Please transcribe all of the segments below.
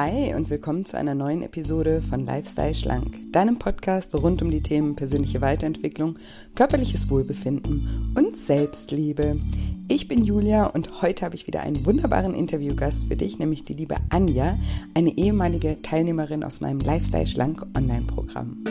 Hi und willkommen zu einer neuen Episode von Lifestyle Schlank, deinem Podcast rund um die Themen persönliche Weiterentwicklung, körperliches Wohlbefinden und Selbstliebe. Ich bin Julia und heute habe ich wieder einen wunderbaren Interviewgast für dich, nämlich die liebe Anja, eine ehemalige Teilnehmerin aus meinem Lifestyle Schlank Online-Programm.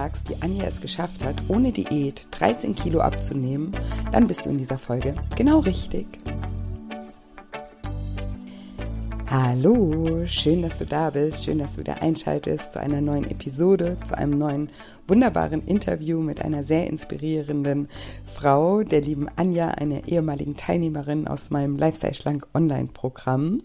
Fragst, wie Anja es geschafft hat, ohne Diät 13 Kilo abzunehmen, dann bist du in dieser Folge genau richtig. Hallo, schön, dass du da bist, schön, dass du wieder einschaltest zu einer neuen Episode, zu einem neuen wunderbaren Interview mit einer sehr inspirierenden Frau, der lieben Anja, einer ehemaligen Teilnehmerin aus meinem Lifestyle Schlank Online-Programm.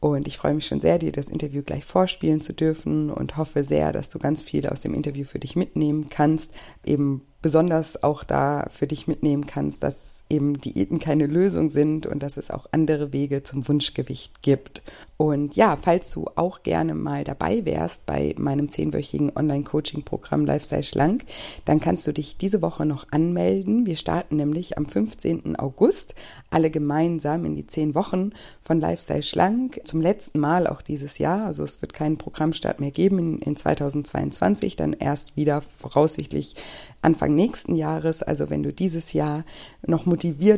Und ich freue mich schon sehr, dir das Interview gleich vorspielen zu dürfen und hoffe sehr, dass du ganz viel aus dem Interview für dich mitnehmen kannst. Eben besonders auch da für dich mitnehmen kannst, dass eben Diäten keine Lösung sind und dass es auch andere Wege zum Wunschgewicht gibt. Und ja, falls du auch gerne mal dabei wärst bei meinem zehnwöchigen Online-Coaching-Programm Lifestyle Schlank, dann kannst du dich diese Woche noch anmelden. Wir starten nämlich am 15. August alle gemeinsam in die zehn Wochen von Lifestyle Schlank. Zum letzten Mal auch dieses Jahr. Also es wird keinen Programmstart mehr geben in, in 2022, dann erst wieder voraussichtlich Anfang nächsten Jahres, also wenn du dieses Jahr noch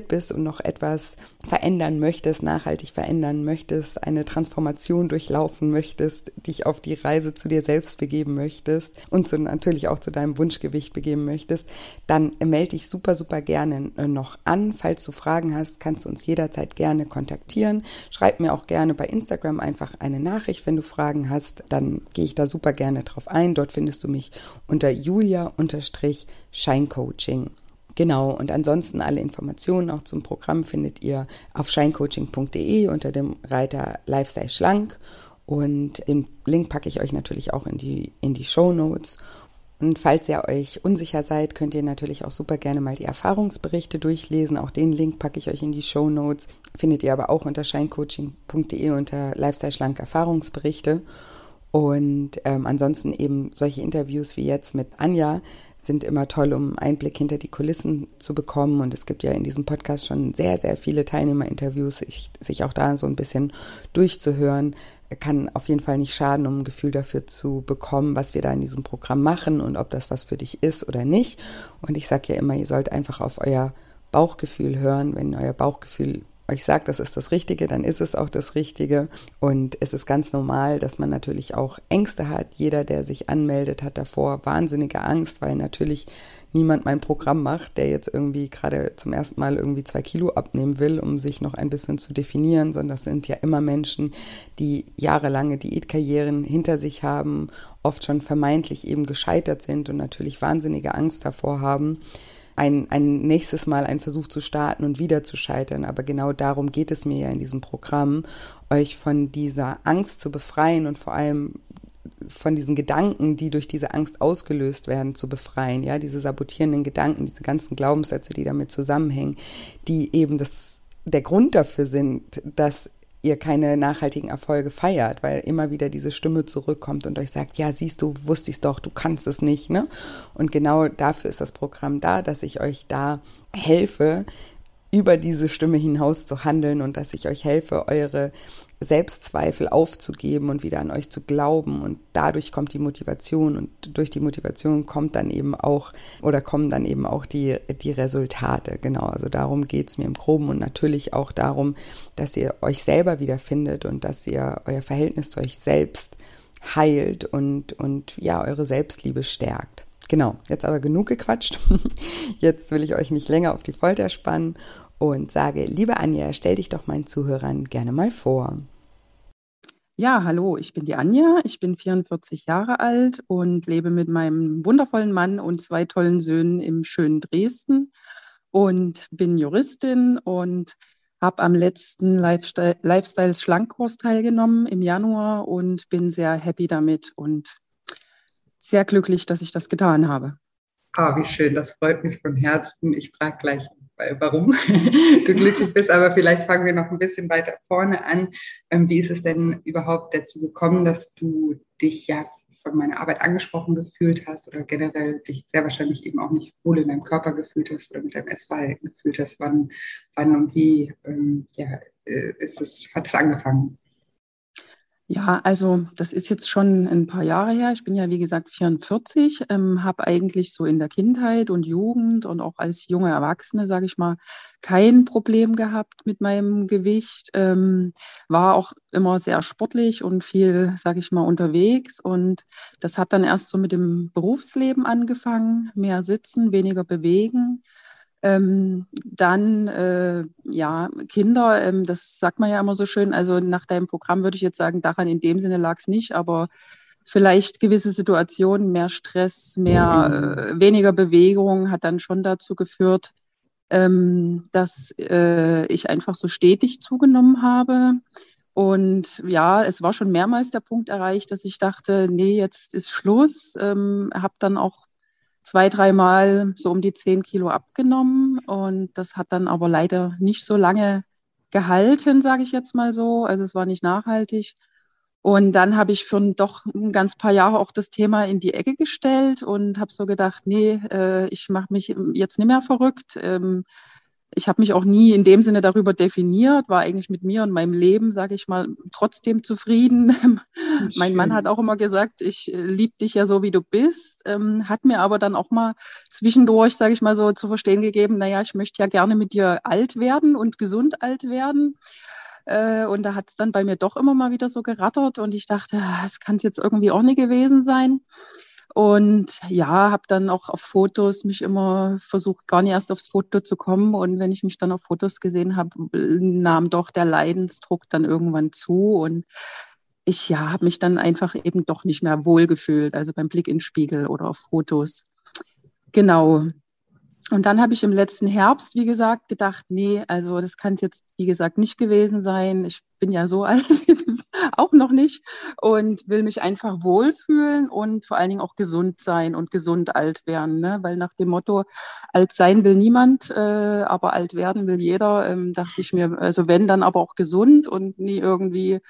bist und noch etwas verändern möchtest, nachhaltig verändern möchtest, eine Transformation durchlaufen möchtest, dich auf die Reise zu dir selbst begeben möchtest und zu, natürlich auch zu deinem Wunschgewicht begeben möchtest, dann melde dich super, super gerne noch an. Falls du Fragen hast, kannst du uns jederzeit gerne kontaktieren. Schreib mir auch gerne bei Instagram einfach eine Nachricht, wenn du Fragen hast. Dann gehe ich da super gerne drauf ein. Dort findest du mich unter julia Scheincoaching. Genau, und ansonsten alle Informationen auch zum Programm findet ihr auf scheincoaching.de unter dem Reiter Lifestyle Schlank. Und den Link packe ich euch natürlich auch in die, in die Show Notes. Und falls ihr euch unsicher seid, könnt ihr natürlich auch super gerne mal die Erfahrungsberichte durchlesen. Auch den Link packe ich euch in die Show Notes. Findet ihr aber auch unter scheincoaching.de unter Lifestyle Schlank Erfahrungsberichte. Und ähm, ansonsten eben solche Interviews wie jetzt mit Anja sind immer toll, um Einblick hinter die Kulissen zu bekommen. Und es gibt ja in diesem Podcast schon sehr, sehr viele Teilnehmerinterviews. Ich, sich auch da so ein bisschen durchzuhören, kann auf jeden Fall nicht schaden, um ein Gefühl dafür zu bekommen, was wir da in diesem Programm machen und ob das was für dich ist oder nicht. Und ich sage ja immer, ihr sollt einfach auf euer Bauchgefühl hören. Wenn euer Bauchgefühl euch sagt, das ist das Richtige, dann ist es auch das Richtige. Und es ist ganz normal, dass man natürlich auch Ängste hat. Jeder, der sich anmeldet, hat davor wahnsinnige Angst, weil natürlich niemand mein Programm macht, der jetzt irgendwie gerade zum ersten Mal irgendwie zwei Kilo abnehmen will, um sich noch ein bisschen zu definieren, sondern das sind ja immer Menschen, die jahrelange Diätkarrieren hinter sich haben, oft schon vermeintlich eben gescheitert sind und natürlich wahnsinnige Angst davor haben ein, ein nächstes Mal einen Versuch zu starten und wieder zu scheitern. Aber genau darum geht es mir ja in diesem Programm, euch von dieser Angst zu befreien und vor allem von diesen Gedanken, die durch diese Angst ausgelöst werden, zu befreien. Ja, diese sabotierenden Gedanken, diese ganzen Glaubenssätze, die damit zusammenhängen, die eben das, der Grund dafür sind, dass ihr keine nachhaltigen Erfolge feiert, weil immer wieder diese Stimme zurückkommt und euch sagt, ja, siehst du, wusstest doch, du kannst es nicht, ne? Und genau dafür ist das Programm da, dass ich euch da helfe, über diese Stimme hinaus zu handeln und dass ich euch helfe, eure Selbstzweifel aufzugeben und wieder an euch zu glauben. Und dadurch kommt die Motivation und durch die Motivation kommt dann eben auch oder kommen dann eben auch die, die Resultate. Genau, also darum geht es mir im Groben und natürlich auch darum, dass ihr euch selber wiederfindet und dass ihr euer Verhältnis zu euch selbst heilt und, und ja, eure Selbstliebe stärkt. Genau, jetzt aber genug gequatscht. Jetzt will ich euch nicht länger auf die Folter spannen und sage, liebe Anja, stell dich doch meinen Zuhörern gerne mal vor. Ja, hallo, ich bin die Anja, ich bin 44 Jahre alt und lebe mit meinem wundervollen Mann und zwei tollen Söhnen im schönen Dresden und bin Juristin und habe am letzten Lifestyle, Lifestyle Schlankkurs teilgenommen im Januar und bin sehr happy damit und sehr glücklich, dass ich das getan habe. Ah, wie schön, das freut mich von Herzen. Ich frage gleich warum du glücklich bist. Aber vielleicht fangen wir noch ein bisschen weiter vorne an. Ähm, wie ist es denn überhaupt dazu gekommen, dass du dich ja von meiner Arbeit angesprochen gefühlt hast oder generell dich sehr wahrscheinlich eben auch nicht wohl in deinem Körper gefühlt hast oder mit deinem Essverhalten gefühlt hast? Wann, wann und wie ähm, ja, äh, ist es, hat es angefangen? Ja, also das ist jetzt schon ein paar Jahre her. Ich bin ja, wie gesagt, 44, ähm, habe eigentlich so in der Kindheit und Jugend und auch als junge Erwachsene, sage ich mal, kein Problem gehabt mit meinem Gewicht. Ähm, war auch immer sehr sportlich und viel, sage ich mal, unterwegs. Und das hat dann erst so mit dem Berufsleben angefangen, mehr sitzen, weniger bewegen. Ähm, dann, äh, ja, Kinder, ähm, das sagt man ja immer so schön. Also nach deinem Programm würde ich jetzt sagen, daran in dem Sinne lag es nicht, aber vielleicht gewisse Situationen, mehr Stress, mehr, äh, weniger Bewegung hat dann schon dazu geführt, ähm, dass äh, ich einfach so stetig zugenommen habe. Und ja, es war schon mehrmals der Punkt erreicht, dass ich dachte, nee, jetzt ist Schluss. Ähm, habe dann auch zwei, dreimal so um die zehn Kilo abgenommen und das hat dann aber leider nicht so lange gehalten, sage ich jetzt mal so. Also es war nicht nachhaltig. Und dann habe ich für doch ein ganz paar Jahre auch das Thema in die Ecke gestellt und habe so gedacht, nee, äh, ich mache mich jetzt nicht mehr verrückt. Ähm, ich habe mich auch nie in dem Sinne darüber definiert, war eigentlich mit mir und meinem Leben, sage ich mal, trotzdem zufrieden. mein Mann hat auch immer gesagt, ich äh, liebe dich ja so, wie du bist, ähm, hat mir aber dann auch mal zwischendurch, sage ich mal so, zu verstehen gegeben, naja, ich möchte ja gerne mit dir alt werden und gesund alt werden. Äh, und da hat es dann bei mir doch immer mal wieder so gerattert und ich dachte, das kann es jetzt irgendwie auch nicht gewesen sein. Und ja, habe dann auch auf Fotos mich immer versucht, gar nicht erst aufs Foto zu kommen. Und wenn ich mich dann auf Fotos gesehen habe, nahm doch der Leidensdruck dann irgendwann zu. Und ich ja, habe mich dann einfach eben doch nicht mehr wohlgefühlt, also beim Blick in den Spiegel oder auf Fotos. Genau. Und dann habe ich im letzten Herbst, wie gesagt, gedacht, nee, also das kann es jetzt, wie gesagt, nicht gewesen sein. Ich bin ja so alt, auch noch nicht und will mich einfach wohlfühlen und vor allen Dingen auch gesund sein und gesund alt werden. Ne? Weil nach dem Motto, alt sein will niemand, äh, aber alt werden will jeder, ähm, dachte ich mir, also wenn, dann aber auch gesund und nie irgendwie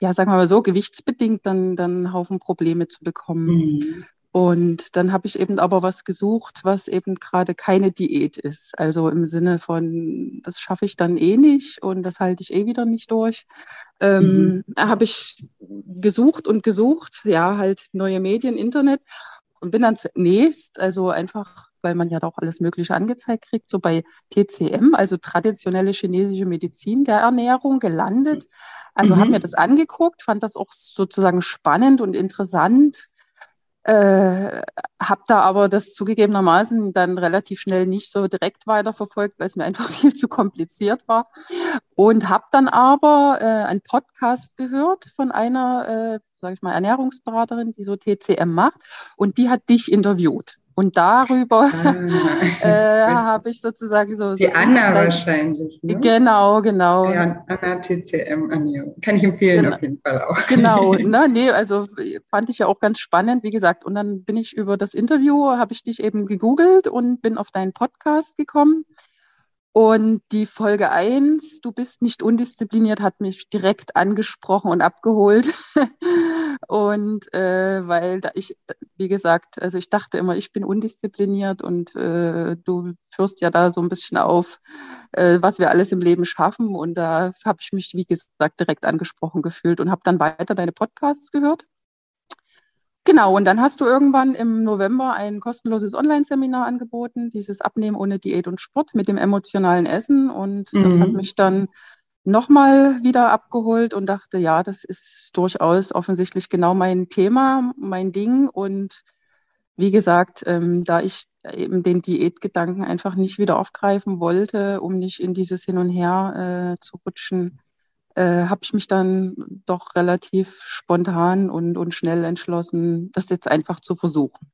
ja, sagen wir mal so, gewichtsbedingt dann, dann einen Haufen Probleme zu bekommen. Mhm. Und dann habe ich eben aber was gesucht, was eben gerade keine Diät ist. Also im Sinne von, das schaffe ich dann eh nicht und das halte ich eh wieder nicht durch. Ähm, mhm. Habe ich gesucht und gesucht, ja, halt neue Medien, Internet und bin dann zunächst, also einfach, weil man ja doch alles Mögliche angezeigt kriegt, so bei TCM, also traditionelle chinesische Medizin der Ernährung, gelandet. Also mhm. habe mir das angeguckt, fand das auch sozusagen spannend und interessant äh, habe da aber das zugegebenermaßen dann relativ schnell nicht so direkt weiterverfolgt, weil es mir einfach viel zu kompliziert war. Und habe dann aber äh, einen Podcast gehört von einer, äh, sage ich mal, Ernährungsberaterin, die so TCM macht. Und die hat dich interviewt. Und darüber ah, äh, habe ich sozusagen so. Die so Anna wahrscheinlich. Ne? Genau, genau. Ja, Anna TCM Anio. Kann ich empfehlen genau. auf jeden Fall auch. Genau, ne, nee, also fand ich ja auch ganz spannend, wie gesagt. Und dann bin ich über das Interview, habe ich dich eben gegoogelt und bin auf deinen Podcast gekommen. Und die Folge 1, du bist nicht undiszipliniert, hat mich direkt angesprochen und abgeholt. und äh, weil da ich, wie gesagt, also ich dachte immer, ich bin undiszipliniert und äh, du führst ja da so ein bisschen auf, äh, was wir alles im Leben schaffen. Und da habe ich mich, wie gesagt, direkt angesprochen gefühlt und habe dann weiter deine Podcasts gehört. Genau, und dann hast du irgendwann im November ein kostenloses Online-Seminar angeboten, dieses Abnehmen ohne Diät und Sport mit dem emotionalen Essen. Und mhm. das hat mhm. mich dann nochmal wieder abgeholt und dachte, ja, das ist durchaus offensichtlich genau mein Thema, mein Ding. Und wie gesagt, ähm, da ich eben den Diätgedanken einfach nicht wieder aufgreifen wollte, um nicht in dieses Hin und Her äh, zu rutschen, äh, habe ich mich dann doch relativ spontan und, und schnell entschlossen, das jetzt einfach zu versuchen.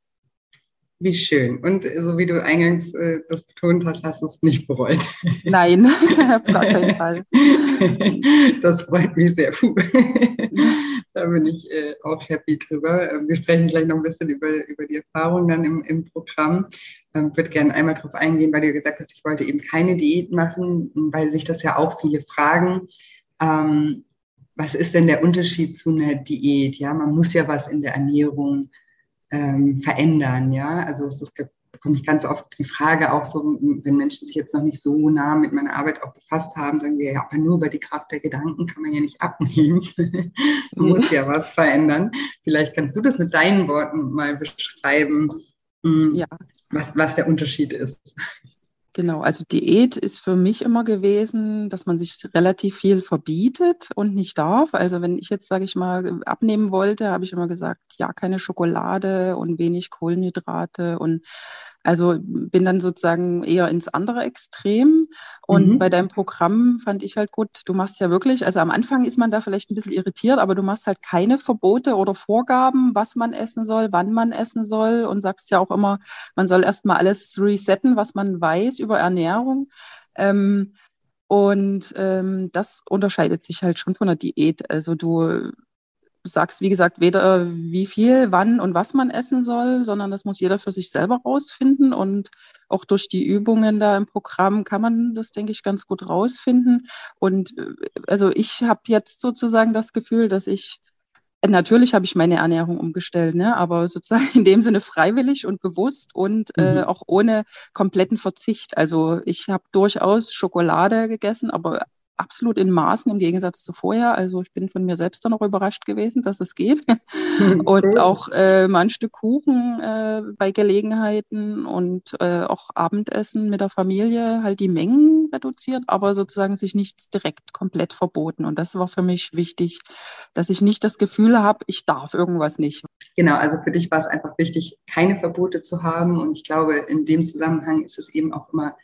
Wie schön. Und so wie du eingangs äh, das betont hast, hast du es nicht bereut. Nein, auf gar keinen Fall. Das freut mich sehr. Puh. Da bin ich äh, auch happy drüber. Ähm, wir sprechen gleich noch ein bisschen über, über die Erfahrungen dann im, im Programm. Ähm, würde gerne einmal darauf eingehen, weil du gesagt hast, ich wollte eben keine Diät machen, weil sich das ja auch viele fragen. Ähm, was ist denn der Unterschied zu einer Diät? Ja, man muss ja was in der Ernährung ähm, verändern. Ja, also es ist, bekomme ich ganz oft die Frage auch so, wenn Menschen sich jetzt noch nicht so nah mit meiner Arbeit auch befasst haben, sagen wir ja, aber nur über die Kraft der Gedanken kann man ja nicht abnehmen. man muss ja was verändern. Vielleicht kannst du das mit deinen Worten mal beschreiben, hm, ja. was, was der Unterschied ist. Genau, also Diät ist für mich immer gewesen, dass man sich relativ viel verbietet und nicht darf. Also wenn ich jetzt, sage ich mal, abnehmen wollte, habe ich immer gesagt, ja, keine Schokolade und wenig Kohlenhydrate und also bin dann sozusagen eher ins andere Extrem. Und mhm. bei deinem Programm fand ich halt gut, du machst ja wirklich, also am Anfang ist man da vielleicht ein bisschen irritiert, aber du machst halt keine Verbote oder Vorgaben, was man essen soll, wann man essen soll und sagst ja auch immer, man soll erstmal alles resetten, was man weiß über Ernährung. Ähm, und ähm, das unterscheidet sich halt schon von der Diät. Also du sagst, wie gesagt, weder wie viel, wann und was man essen soll, sondern das muss jeder für sich selber rausfinden. Und auch durch die Übungen da im Programm kann man das, denke ich, ganz gut rausfinden. Und äh, also ich habe jetzt sozusagen das Gefühl, dass ich Natürlich habe ich meine Ernährung umgestellt, ne? aber sozusagen in dem Sinne freiwillig und bewusst und äh, mhm. äh, auch ohne kompletten Verzicht. Also ich habe durchaus Schokolade gegessen, aber absolut in Maßen im Gegensatz zu vorher. Also ich bin von mir selbst dann auch überrascht gewesen, dass es geht. und auch äh, mal ein Stück Kuchen äh, bei Gelegenheiten und äh, auch Abendessen mit der Familie, halt die Mengen reduziert, aber sozusagen sich nichts direkt komplett verboten. Und das war für mich wichtig, dass ich nicht das Gefühl habe, ich darf irgendwas nicht. Genau, also für dich war es einfach wichtig, keine Verbote zu haben. Und ich glaube, in dem Zusammenhang ist es eben auch immer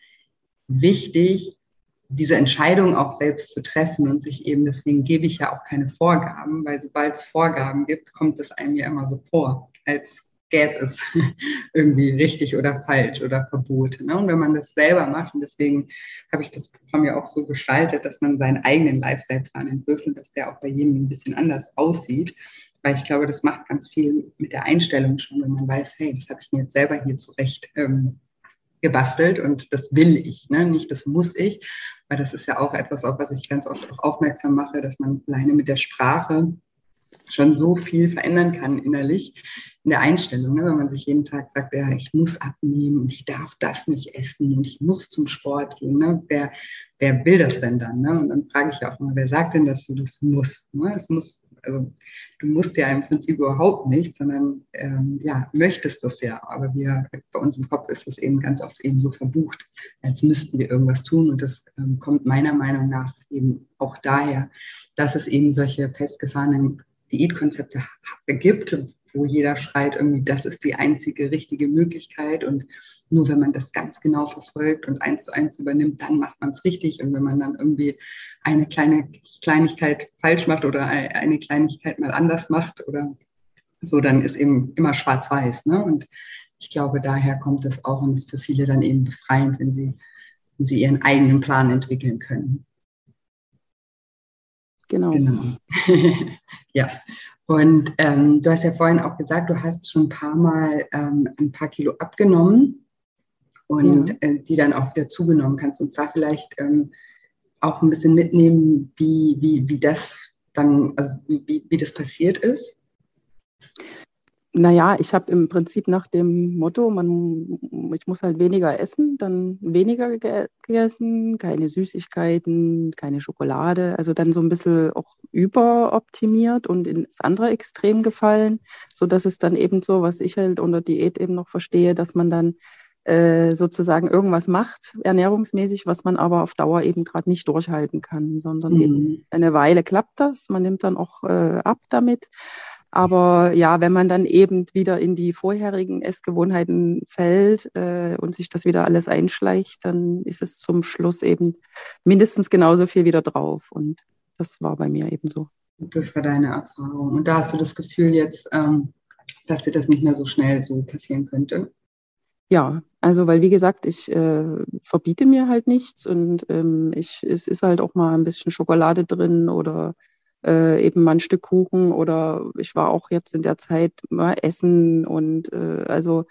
wichtig, diese Entscheidung auch selbst zu treffen und sich eben, deswegen gebe ich ja auch keine Vorgaben, weil sobald es Vorgaben gibt, kommt es einem ja immer so vor, als gäbe es irgendwie richtig oder falsch oder Verbote. Ne? Und wenn man das selber macht, und deswegen habe ich das Programm ja auch so gestaltet, dass man seinen eigenen Lifestyle-Plan entwirft und dass der auch bei jedem ein bisschen anders aussieht, weil ich glaube, das macht ganz viel mit der Einstellung schon, wenn man weiß, hey, das habe ich mir jetzt selber hier zurecht ähm, gebastelt und das will ich, ne? nicht das muss ich, weil das ist ja auch etwas, auf was ich ganz oft auch aufmerksam mache, dass man alleine mit der Sprache schon so viel verändern kann innerlich in der Einstellung, ne? wenn man sich jeden Tag sagt, ja, ich muss abnehmen und ich darf das nicht essen und ich muss zum Sport gehen. Ne? Wer, wer will das denn dann? Ne? Und dann frage ich auch immer, wer sagt denn, dass du das musst? Ne? Es muss also du musst ja im Prinzip überhaupt nicht, sondern ähm, ja, möchtest das ja. Aber wir, bei uns im Kopf ist das eben ganz oft eben so verbucht, als müssten wir irgendwas tun. Und das ähm, kommt meiner Meinung nach eben auch daher, dass es eben solche festgefahrenen Diätkonzepte gibt, wo jeder schreit, irgendwie, das ist die einzige richtige Möglichkeit. Und nur wenn man das ganz genau verfolgt und eins zu eins übernimmt, dann macht man es richtig. Und wenn man dann irgendwie eine kleine Kleinigkeit falsch macht oder eine Kleinigkeit mal anders macht oder so, dann ist eben immer schwarz-weiß. Ne? Und ich glaube, daher kommt es auch und ist für viele dann eben befreiend, wenn sie, wenn sie ihren eigenen Plan entwickeln können. Genau. genau. ja. Und ähm, du hast ja vorhin auch gesagt, du hast schon ein paar Mal ähm, ein paar Kilo abgenommen und ja. äh, die dann auch wieder zugenommen. Kannst du uns da vielleicht ähm, auch ein bisschen mitnehmen, wie, wie, wie das dann, also wie, wie das passiert ist? Naja, ich habe im Prinzip nach dem Motto, man, ich muss halt weniger essen, dann weniger gegessen, keine Süßigkeiten, keine Schokolade, also dann so ein bisschen auch überoptimiert und ins andere Extrem gefallen, sodass es dann eben so, was ich halt unter Diät eben noch verstehe, dass man dann äh, sozusagen irgendwas macht, ernährungsmäßig, was man aber auf Dauer eben gerade nicht durchhalten kann, sondern mhm. eben eine Weile klappt das, man nimmt dann auch äh, ab damit. Aber ja, wenn man dann eben wieder in die vorherigen Essgewohnheiten fällt äh, und sich das wieder alles einschleicht, dann ist es zum Schluss eben mindestens genauso viel wieder drauf. Und das war bei mir eben so. Das war deine Erfahrung. Und da hast du das Gefühl jetzt, ähm, dass dir das nicht mehr so schnell so passieren könnte? Ja, also weil wie gesagt, ich äh, verbiete mir halt nichts und ähm, ich, es ist halt auch mal ein bisschen Schokolade drin oder äh, eben mal ein Stück Kuchen oder ich war auch jetzt in der Zeit mal essen und äh, also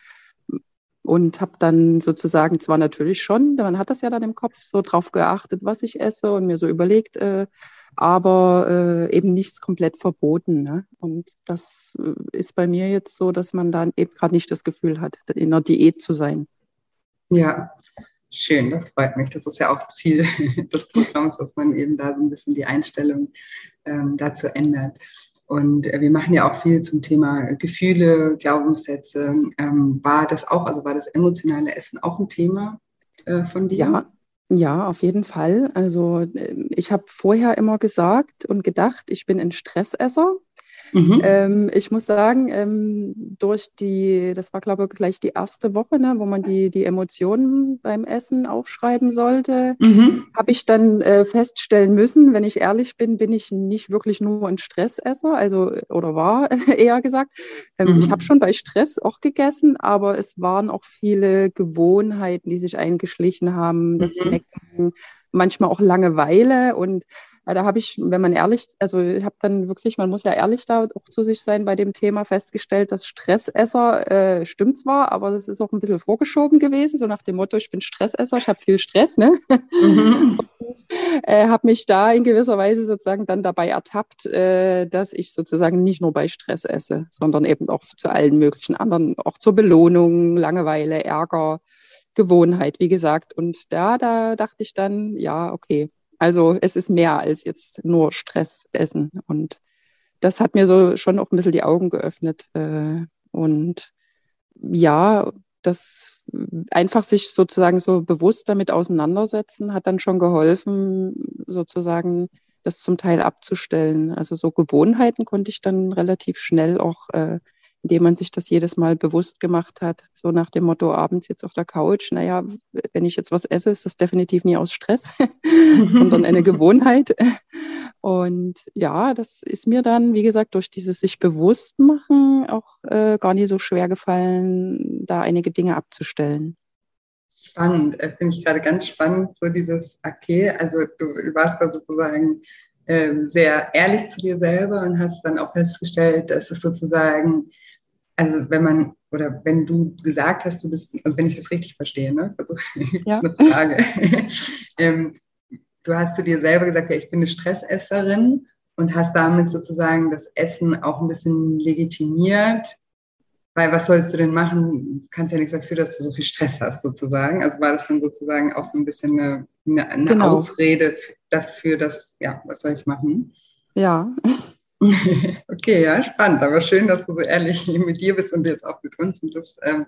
und habe dann sozusagen zwar natürlich schon, man hat das ja dann im Kopf so drauf geachtet, was ich esse und mir so überlegt, äh, aber äh, eben nichts komplett verboten. Ne? Und das äh, ist bei mir jetzt so, dass man dann eben gerade nicht das Gefühl hat, in einer Diät zu sein. Ja, schön, das freut mich. Das ist ja auch Ziel des Programms, dass man eben da so ein bisschen die Einstellung ähm, dazu ändert. Und äh, wir machen ja auch viel zum Thema Gefühle, Glaubenssätze. Ähm, war das auch, also war das emotionale Essen auch ein Thema äh, von dir? Ja, ja, auf jeden Fall. Also äh, ich habe vorher immer gesagt und gedacht, ich bin ein Stressesser. Mhm. Ähm, ich muss sagen, ähm, durch die, das war glaube ich gleich die erste Woche, ne, wo man die, die Emotionen beim Essen aufschreiben sollte, mhm. habe ich dann äh, feststellen müssen, wenn ich ehrlich bin, bin ich nicht wirklich nur ein Stressesser, also oder war eher gesagt. Ähm, mhm. Ich habe schon bei Stress auch gegessen, aber es waren auch viele Gewohnheiten, die sich eingeschlichen haben, das mhm. Snacken, manchmal auch Langeweile und da habe ich, wenn man ehrlich, also ich habe dann wirklich, man muss ja ehrlich da auch zu sich sein bei dem Thema festgestellt, dass Stressesser äh, stimmt zwar, aber das ist auch ein bisschen vorgeschoben gewesen, so nach dem Motto, ich bin Stressesser, ich habe viel Stress, ne? Mhm. Und äh, habe mich da in gewisser Weise sozusagen dann dabei ertappt, äh, dass ich sozusagen nicht nur bei Stress esse, sondern eben auch zu allen möglichen anderen, auch zur Belohnung, Langeweile, Ärger, Gewohnheit, wie gesagt. Und da, da dachte ich dann, ja, okay, also es ist mehr als jetzt nur Stress essen. Und das hat mir so schon auch ein bisschen die Augen geöffnet. Äh, und ja, das einfach sich sozusagen so bewusst damit auseinandersetzen, hat dann schon geholfen, sozusagen das zum Teil abzustellen. Also so Gewohnheiten konnte ich dann relativ schnell auch äh, indem man sich das jedes Mal bewusst gemacht hat, so nach dem Motto abends jetzt auf der Couch, naja, wenn ich jetzt was esse, ist das definitiv nie aus Stress, sondern eine Gewohnheit. Und ja, das ist mir dann, wie gesagt, durch dieses sich bewusst machen auch äh, gar nicht so schwer gefallen, da einige Dinge abzustellen. Spannend, äh, finde ich gerade ganz spannend, so dieses, okay, also du warst da sozusagen äh, sehr ehrlich zu dir selber und hast dann auch festgestellt, dass es sozusagen also wenn man oder wenn du gesagt hast, du bist, also wenn ich das richtig verstehe, ne? Also ja. eine Frage. ähm, du hast zu dir selber gesagt, ja, ich bin eine Stressesserin und hast damit sozusagen das Essen auch ein bisschen legitimiert. Weil was sollst du denn machen? Du kannst ja nichts dafür, dass du so viel Stress hast, sozusagen. Also war das dann sozusagen auch so ein bisschen eine, eine, eine genau. Ausrede dafür, dass, ja, was soll ich machen? Ja. Okay, ja, spannend. Aber schön, dass du so ehrlich mit dir bist und jetzt auch mit uns und das ähm,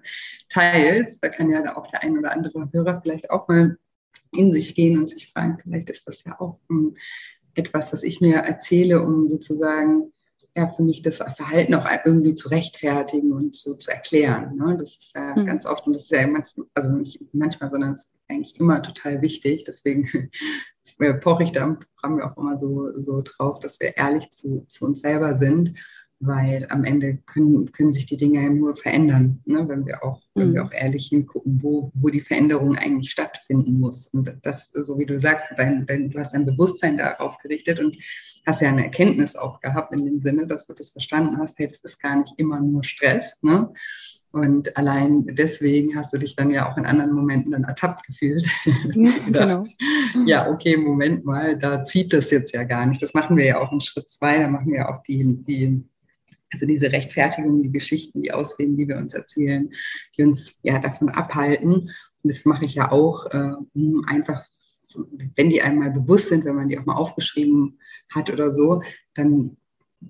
teilst. Da kann ja auch der ein oder andere Hörer vielleicht auch mal in sich gehen und sich fragen, vielleicht ist das ja auch ähm, etwas, was ich mir erzähle, um sozusagen ja, für mich das Verhalten auch irgendwie zu rechtfertigen und so zu erklären. Ne? Das ist ja mhm. ganz oft, und das ist ja manchmal, also nicht manchmal, sondern es ist eigentlich immer total wichtig. Deswegen poche ich da im Programm auch immer so, so drauf, dass wir ehrlich zu, zu uns selber sind, weil am Ende können, können sich die Dinge ja nur verändern, ne? wenn, wir auch, mhm. wenn wir mhm. auch ehrlich hingucken, wo, wo die Veränderung eigentlich stattfinden muss. Und das, so wie du sagst, dein, dein, du hast dein Bewusstsein darauf gerichtet und hast ja eine Erkenntnis auch gehabt in dem Sinne, dass du das verstanden hast, hey, das ist gar nicht immer nur Stress. Ne? Und allein deswegen hast du dich dann ja auch in anderen Momenten dann ertappt gefühlt. genau. Ja, okay, Moment mal, da zieht das jetzt ja gar nicht. Das machen wir ja auch in Schritt zwei. Da machen wir auch die, die also diese Rechtfertigung, die Geschichten, die Ausreden, die wir uns erzählen, die uns ja davon abhalten. Und das mache ich ja auch, äh, einfach, wenn die einmal bewusst sind, wenn man die auch mal aufgeschrieben hat oder so, dann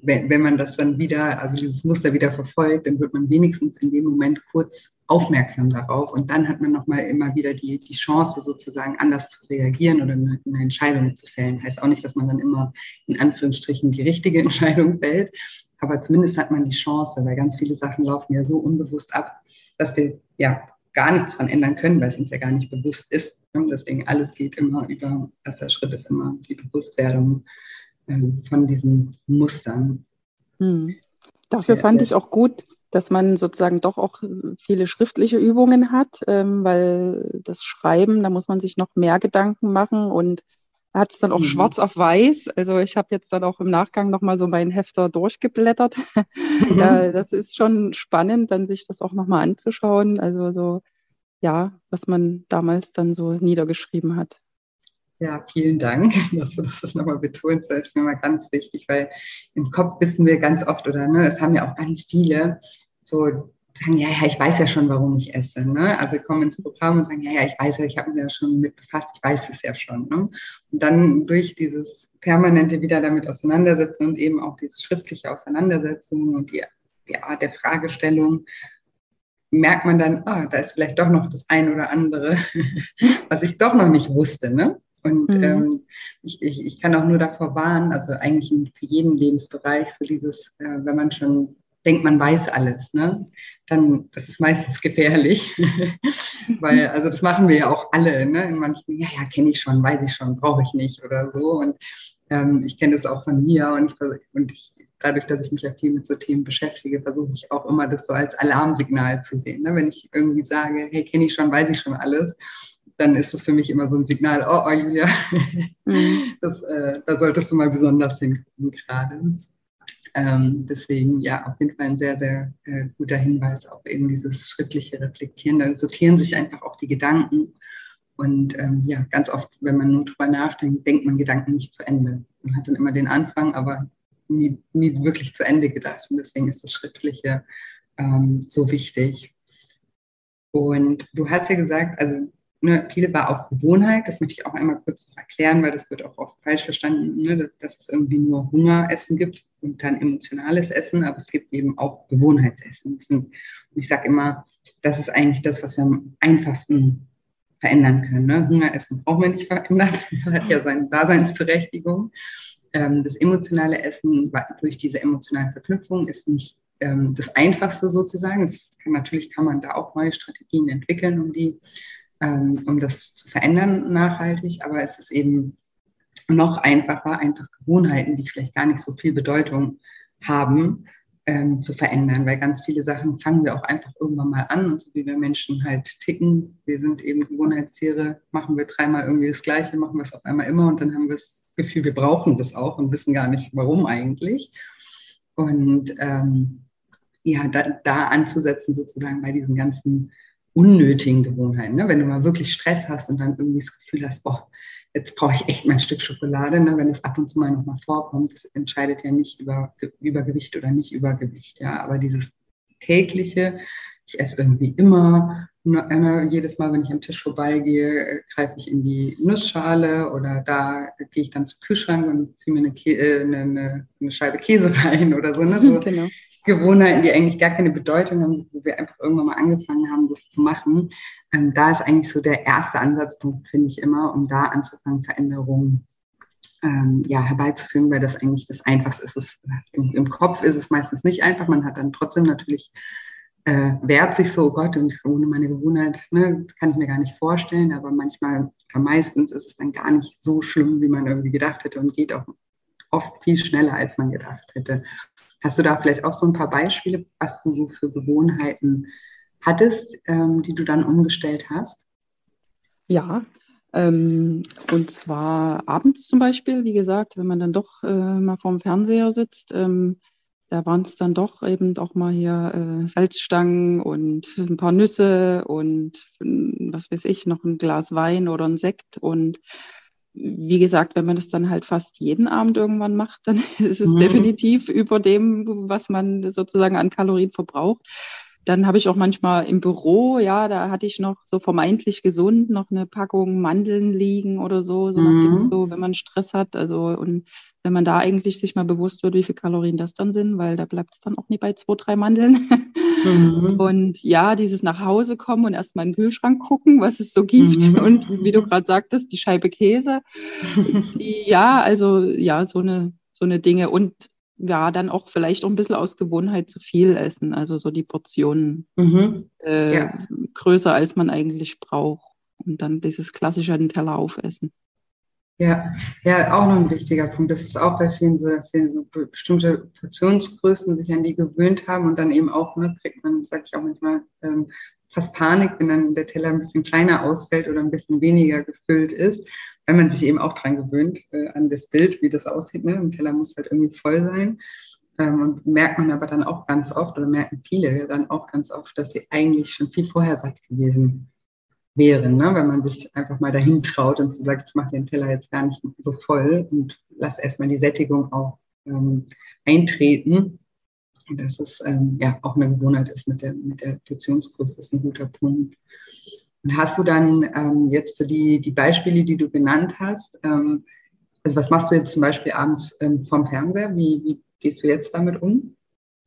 wenn, wenn man das dann wieder, also dieses Muster wieder verfolgt, dann wird man wenigstens in dem Moment kurz aufmerksam darauf und dann hat man nochmal immer wieder die, die Chance, sozusagen anders zu reagieren oder eine, eine Entscheidung zu fällen. Heißt auch nicht, dass man dann immer in Anführungsstrichen die richtige Entscheidung fällt, aber zumindest hat man die Chance, weil ganz viele Sachen laufen ja so unbewusst ab, dass wir ja gar nichts dran ändern können, weil es uns ja gar nicht bewusst ist. Und deswegen alles geht immer über, erster Schritt ist immer die Bewusstwerdung ähm, von diesen Mustern. Hm. Dafür fand ich auch gut, dass man sozusagen doch auch viele schriftliche Übungen hat, ähm, weil das Schreiben, da muss man sich noch mehr Gedanken machen und hat es dann auch mhm. schwarz auf weiß. Also ich habe jetzt dann auch im Nachgang nochmal so meinen Hefter durchgeblättert. Mhm. ja, das ist schon spannend, dann sich das auch nochmal anzuschauen. Also so, ja, was man damals dann so niedergeschrieben hat. Ja, vielen Dank, dass du das nochmal betonst. Das ist mir mal ganz wichtig, weil im Kopf wissen wir ganz oft, oder ne, es haben ja auch ganz viele so sagen, ja, ja, ich weiß ja schon, warum ich esse. Ne? Also kommen ins Programm und sagen, ja, ja, ich weiß ja, ich habe mich ja schon mit befasst, ich weiß es ja schon. Ne? Und dann durch dieses permanente wieder damit auseinandersetzen und eben auch dieses schriftliche Auseinandersetzen und die, die Art der Fragestellung, merkt man dann, ah, da ist vielleicht doch noch das ein oder andere, was ich doch noch nicht wusste. Ne? Und mhm. ähm, ich, ich, ich kann auch nur davor warnen, also eigentlich für jeden Lebensbereich, so dieses, äh, wenn man schon denkt, man weiß alles, ne? dann das ist meistens gefährlich, weil also das machen wir ja auch alle. Ne? In manchen, ja, ja, kenne ich schon, weiß ich schon, brauche ich nicht oder so. Und ähm, ich kenne das auch von mir und ich, und ich dadurch, dass ich mich ja viel mit so Themen beschäftige, versuche ich auch immer das so als Alarmsignal zu sehen. Ne? Wenn ich irgendwie sage, hey, kenne ich schon, weiß ich schon alles, dann ist das für mich immer so ein Signal, oh, oh Julia, mhm. das, äh, da solltest du mal besonders hingucken gerade. Ähm, deswegen ja, auf jeden Fall ein sehr, sehr äh, guter Hinweis auf eben dieses schriftliche Reflektieren. Da sortieren sich einfach auch die Gedanken. Und ähm, ja, ganz oft, wenn man nur drüber nachdenkt, denkt man Gedanken nicht zu Ende. Man hat dann immer den Anfang, aber nie, nie wirklich zu Ende gedacht. Und deswegen ist das Schriftliche ähm, so wichtig. Und du hast ja gesagt, also ne, viele war auch Gewohnheit, das möchte ich auch einmal kurz erklären, weil das wird auch oft falsch verstanden, ne, dass es irgendwie nur Hungeressen gibt und dann emotionales Essen, aber es gibt eben auch Gewohnheitsessen. Und ich sage immer, das ist eigentlich das, was wir am einfachsten verändern können. Ne? Hungeressen brauchen wir nicht verändern, hat ja seine Daseinsberechtigung. Ähm, das emotionale Essen durch diese emotionale Verknüpfung ist nicht ähm, das Einfachste sozusagen. Kann, natürlich kann man da auch neue Strategien entwickeln, um die um das zu verändern nachhaltig, aber es ist eben noch einfacher, einfach Gewohnheiten, die vielleicht gar nicht so viel Bedeutung haben, ähm, zu verändern, weil ganz viele Sachen fangen wir auch einfach irgendwann mal an und so wie wir Menschen halt ticken, wir sind eben Gewohnheitstiere, machen wir dreimal irgendwie das Gleiche, machen wir es auf einmal immer und dann haben wir das Gefühl, wir brauchen das auch und wissen gar nicht, warum eigentlich. Und ähm, ja, da, da anzusetzen sozusagen bei diesen ganzen unnötigen Gewohnheiten. Ne? Wenn du mal wirklich Stress hast und dann irgendwie das Gefühl hast, boah, jetzt brauche ich echt mein Stück Schokolade, ne? wenn es ab und zu mal nochmal vorkommt, entscheidet ja nicht über Übergewicht oder nicht Übergewicht, ja, aber dieses tägliche, ich esse irgendwie immer, jedes Mal, wenn ich am Tisch vorbeigehe, greife ich in die Nussschale oder da gehe ich dann zum Kühlschrank und ziehe mir eine, äh, eine, eine, Scheibe Käse rein oder so. Ne? so genau. Gewohnheiten, die eigentlich gar keine Bedeutung haben, wo wir einfach irgendwann mal angefangen haben, das zu machen. Ähm, da ist eigentlich so der erste Ansatzpunkt, finde ich immer, um da anzufangen, Veränderungen ähm, ja, herbeizuführen, weil das eigentlich das Einfachste ist. Es, im, im, Kopf ist es meistens nicht einfach. Man hat dann trotzdem natürlich, äh, wehrt sich so, oh Gott, und ohne meine Gewohnheit ne, kann ich mir gar nicht vorstellen. Aber manchmal, oder meistens ist es dann gar nicht so schlimm, wie man irgendwie gedacht hätte und geht auch oft viel schneller, als man gedacht hätte. Hast du da vielleicht auch so ein paar Beispiele, was du so für Gewohnheiten hattest, ähm, die du dann umgestellt hast? Ja, ähm, und zwar abends zum Beispiel, wie gesagt, wenn man dann doch äh, mal vorm Fernseher sitzt, ähm, da waren es dann doch eben auch mal hier äh, Salzstangen und ein paar Nüsse und was weiß ich, noch ein Glas Wein oder ein Sekt und wie gesagt, wenn man das dann halt fast jeden Abend irgendwann macht, dann ist es mhm. definitiv über dem, was man sozusagen an Kalorien verbraucht. Dann habe ich auch manchmal im Büro, ja, da hatte ich noch so vermeintlich gesund noch eine Packung Mandeln liegen oder so, so mhm. nach dem Motto, wenn man Stress hat. Also und wenn man da eigentlich sich mal bewusst wird, wie viele Kalorien das dann sind, weil da bleibt es dann auch nie bei zwei, drei Mandeln. Mhm. Und ja, dieses nach Hause kommen und erstmal in den Kühlschrank gucken, was es so gibt. Mhm. Und wie du gerade sagtest, die Scheibe Käse. Die, ja, also ja, so eine, so eine Dinge. Und ja, dann auch vielleicht auch ein bisschen aus Gewohnheit zu viel essen. Also so die Portionen mhm. äh, ja. größer, als man eigentlich braucht. Und dann dieses klassische den Teller aufessen. Ja, ja, auch noch ein wichtiger Punkt. Das ist auch bei vielen so, dass sie so bestimmte Portionsgrößen sich an die gewöhnt haben und dann eben auch, ne, kriegt man, sag ich auch manchmal, ähm, fast Panik, wenn dann der Teller ein bisschen kleiner ausfällt oder ein bisschen weniger gefüllt ist, weil man sich eben auch dran gewöhnt, äh, an das Bild, wie das aussieht. Ne? Ein Teller muss halt irgendwie voll sein. Ähm, und merkt man aber dann auch ganz oft, oder merken viele dann auch ganz oft, dass sie eigentlich schon viel vorher satt gewesen wären, ne? wenn man sich einfach mal dahin traut und sagt, ich mache den Teller jetzt gar nicht so voll und lass erstmal die Sättigung auch ähm, eintreten. Und dass es ähm, ja auch eine Gewohnheit ist mit der, mit der Portionsgröße, ist ein guter Punkt. Und hast du dann ähm, jetzt für die, die Beispiele, die du genannt hast, ähm, also was machst du jetzt zum Beispiel abends ähm, vom Fernseher? Wie, wie gehst du jetzt damit um?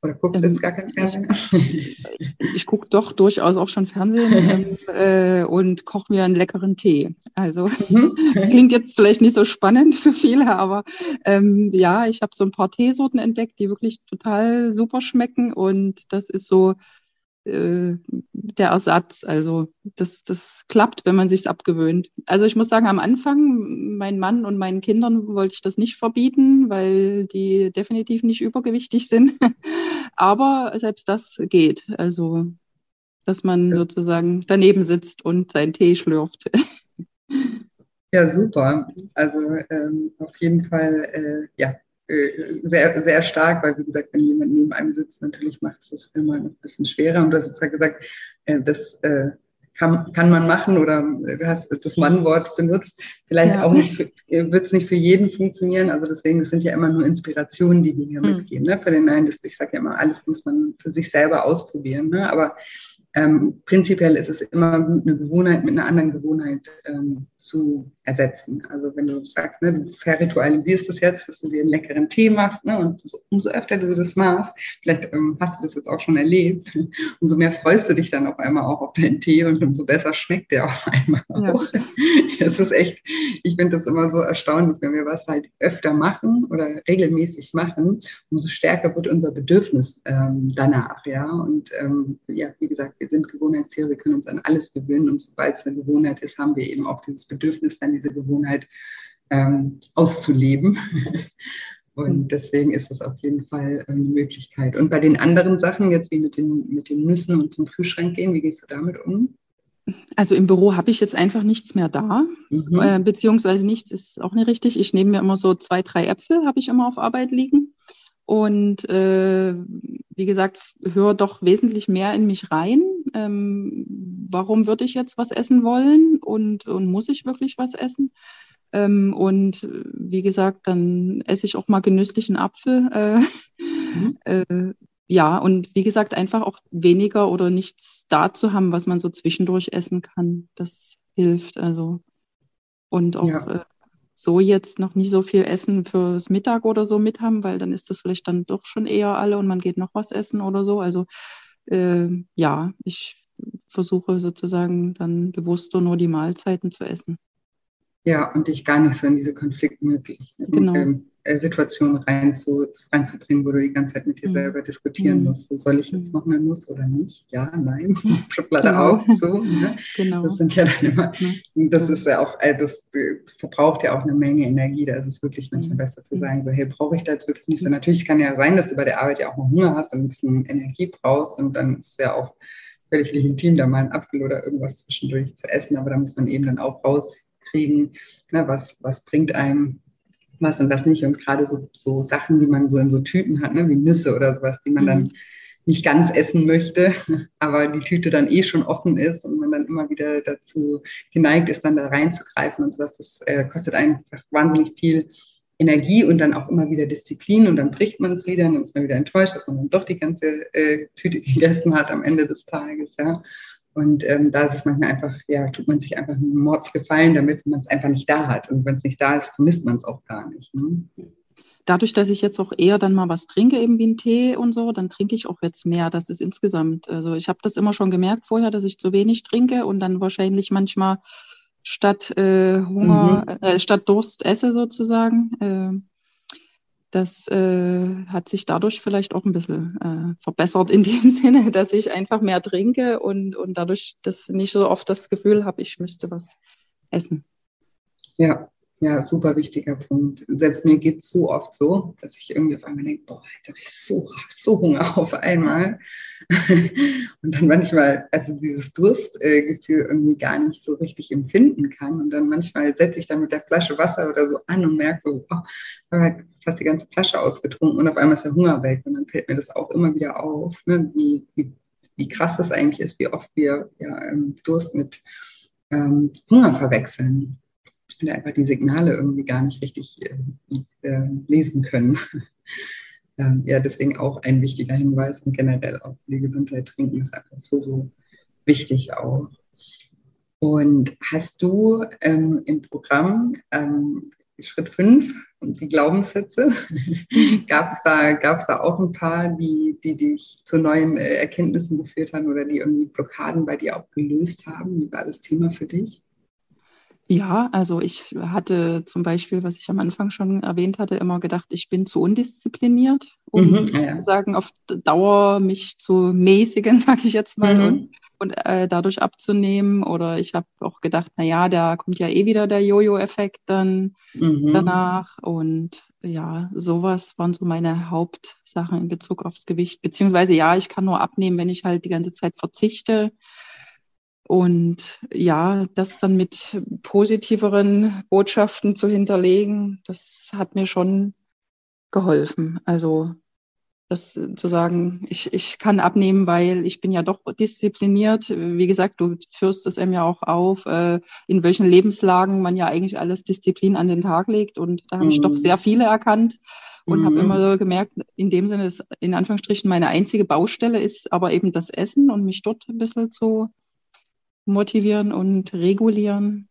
Oder guckst du jetzt gar kein Fernsehen? Ich, ich gucke doch durchaus auch schon Fernsehen ähm, äh, und koche mir einen leckeren Tee. Also mhm. das klingt jetzt vielleicht nicht so spannend für viele, aber ähm, ja, ich habe so ein paar Teesorten entdeckt, die wirklich total super schmecken und das ist so äh, der Ersatz. Also das, das klappt, wenn man sich abgewöhnt. Also ich muss sagen, am Anfang, meinen Mann und meinen Kindern wollte ich das nicht verbieten, weil die definitiv nicht übergewichtig sind. Aber selbst das geht. Also, dass man sozusagen daneben sitzt und seinen Tee schlürft. Ja, super. Also ähm, auf jeden Fall, äh, ja, sehr, sehr stark, weil wie gesagt, wenn jemand neben einem sitzt, natürlich macht es das immer ein bisschen schwerer. Und du hast jetzt ja gesagt, äh, das äh, kann, kann man machen oder du hast das Mannwort benutzt. Vielleicht ja. auch nicht, wird es nicht für jeden funktionieren. Also deswegen, das sind ja immer nur Inspirationen, die wir hier mhm. mitgeben. Ne? Für den Nein, das, ich sage ja immer, alles muss man für sich selber ausprobieren. Ne? Aber ähm, prinzipiell ist es immer gut, eine Gewohnheit mit einer anderen Gewohnheit ähm, zu ersetzen. Also wenn du sagst, ne, du verritualisierst das jetzt, dass du dir einen leckeren Tee machst, ne, und so, umso öfter du das machst, vielleicht ähm, hast du das jetzt auch schon erlebt, umso mehr freust du dich dann auf einmal auch auf deinen Tee und umso besser schmeckt der auf einmal ja. auch. Es ist echt, ich finde das immer so erstaunlich, wenn wir was halt öfter machen oder regelmäßig machen, umso stärker wird unser Bedürfnis ähm, danach, ja. Und ähm, ja, wie gesagt, wir sind Gewohnheitstiere, wir können uns an alles gewöhnen und sobald es eine Gewohnheit ist, haben wir eben auch dieses Bedürfnis, dann diese Gewohnheit ähm, auszuleben. Und deswegen ist das auf jeden Fall ähm, eine Möglichkeit. Und bei den anderen Sachen, jetzt wie mit den, mit den Nüssen und zum Kühlschrank gehen, wie gehst du damit um? Also im Büro habe ich jetzt einfach nichts mehr da, mhm. äh, beziehungsweise nichts ist auch nicht richtig. Ich nehme mir immer so zwei, drei Äpfel, habe ich immer auf Arbeit liegen. Und äh, wie gesagt, höre doch wesentlich mehr in mich rein. Ähm, warum würde ich jetzt was essen wollen und, und muss ich wirklich was essen? Ähm, und wie gesagt, dann esse ich auch mal genüsslich einen Apfel. Äh, mhm. äh, ja, und wie gesagt, einfach auch weniger oder nichts da zu haben, was man so zwischendurch essen kann. Das hilft also. Und auch ja. äh, so jetzt noch nicht so viel Essen fürs Mittag oder so mit haben, weil dann ist das vielleicht dann doch schon eher alle und man geht noch was essen oder so. Also äh, ja, ich versuche sozusagen dann bewusster nur die Mahlzeiten zu essen. Ja, und dich gar nicht so in diese konfliktmöglichen genau. ähm, äh, Situationen rein zu, reinzubringen, wo du die ganze Zeit mit dir mhm. selber diskutieren mhm. musst. Soll ich jetzt mhm. noch eine Nuss oder nicht? Ja, nein. Schublade genau. auf, so. Ne? Genau. Das sind ja dann immer, das ist ja auch, äh, das, das, verbraucht ja auch eine Menge Energie. Da ist es wirklich manchmal besser zu sagen, so, hey, brauche ich da jetzt wirklich nicht so. Natürlich kann ja sein, dass du bei der Arbeit ja auch noch Hunger hast und ein bisschen Energie brauchst und dann ist es ja auch völlig legitim, da mal einen Apfel oder irgendwas zwischendurch zu essen, aber da muss man eben dann auch raus kriegen, ne, was, was bringt einem was und was nicht. Und gerade so, so Sachen, die man so in so Tüten hat, ne, wie Nüsse oder sowas, die man mhm. dann nicht ganz essen möchte, aber die Tüte dann eh schon offen ist und man dann immer wieder dazu geneigt ist, dann da reinzugreifen und sowas. Das äh, kostet einfach wahnsinnig viel Energie und dann auch immer wieder Disziplin und dann bricht man es wieder und dann ist man wieder enttäuscht, dass man dann doch die ganze äh, Tüte gegessen hat am Ende des Tages. Ja. Und ähm, da ist es manchmal einfach, ja, tut man sich einfach einen Mordsgefallen, damit man es einfach nicht da hat. Und wenn es nicht da ist, vermisst man es auch gar nicht. Ne? Dadurch, dass ich jetzt auch eher dann mal was trinke, eben wie einen Tee und so, dann trinke ich auch jetzt mehr. Das ist insgesamt, also ich habe das immer schon gemerkt vorher, dass ich zu wenig trinke und dann wahrscheinlich manchmal statt äh, Hunger, mhm. äh, statt Durst esse sozusagen. Das äh, hat sich dadurch vielleicht auch ein bisschen äh, verbessert in dem Sinne, dass ich einfach mehr trinke und, und dadurch das nicht so oft das Gefühl habe, ich müsste was essen. Ja, Ja, super wichtiger Punkt. Selbst mir geht es so oft so, dass ich irgendwie auf einmal denke, boah, jetzt habe ich so, so Hunger auf einmal. und dann manchmal, also dieses Durstgefühl irgendwie gar nicht so richtig empfinden kann. Und dann manchmal setze ich dann mit der Flasche Wasser oder so an und merke so, oh, ich habe halt fast die ganze Flasche ausgetrunken und auf einmal ist der Hunger weg. Und dann fällt mir das auch immer wieder auf, ne, wie, wie, wie krass das eigentlich ist, wie oft wir ja, ähm, Durst mit ähm, Hunger verwechseln und einfach die Signale irgendwie gar nicht richtig äh, äh, lesen können. ähm, ja, deswegen auch ein wichtiger Hinweis und generell auch für die Gesundheit trinken ist einfach so, so wichtig auch. Und hast du ähm, im Programm ähm, Schritt 5 und die Glaubenssätze, gab es da, gab's da auch ein paar, die, die dich zu neuen äh, Erkenntnissen geführt haben oder die irgendwie Blockaden bei dir auch gelöst haben? Wie war das Thema für dich? Ja, also ich hatte zum Beispiel, was ich am Anfang schon erwähnt hatte, immer gedacht, ich bin zu undiszipliniert, um mhm, ja. sozusagen auf Dauer mich zu mäßigen, sage ich jetzt mal, mhm. und, und äh, dadurch abzunehmen. Oder ich habe auch gedacht, naja, da kommt ja eh wieder der Jojo-Effekt dann mhm. danach. Und ja, sowas waren so meine Hauptsachen in Bezug aufs Gewicht. Beziehungsweise ja, ich kann nur abnehmen, wenn ich halt die ganze Zeit verzichte. Und ja, das dann mit positiveren Botschaften zu hinterlegen, das hat mir schon geholfen. Also das zu sagen, ich, ich kann abnehmen, weil ich bin ja doch diszipliniert. Wie gesagt, du führst es einem ja auch auf, äh, in welchen Lebenslagen man ja eigentlich alles Disziplin an den Tag legt. Und da habe mhm. ich doch mhm. sehr viele erkannt und mhm. habe immer so gemerkt, in dem Sinne, dass in Anführungsstrichen meine einzige Baustelle ist aber eben das Essen und mich dort ein bisschen zu motivieren und regulieren.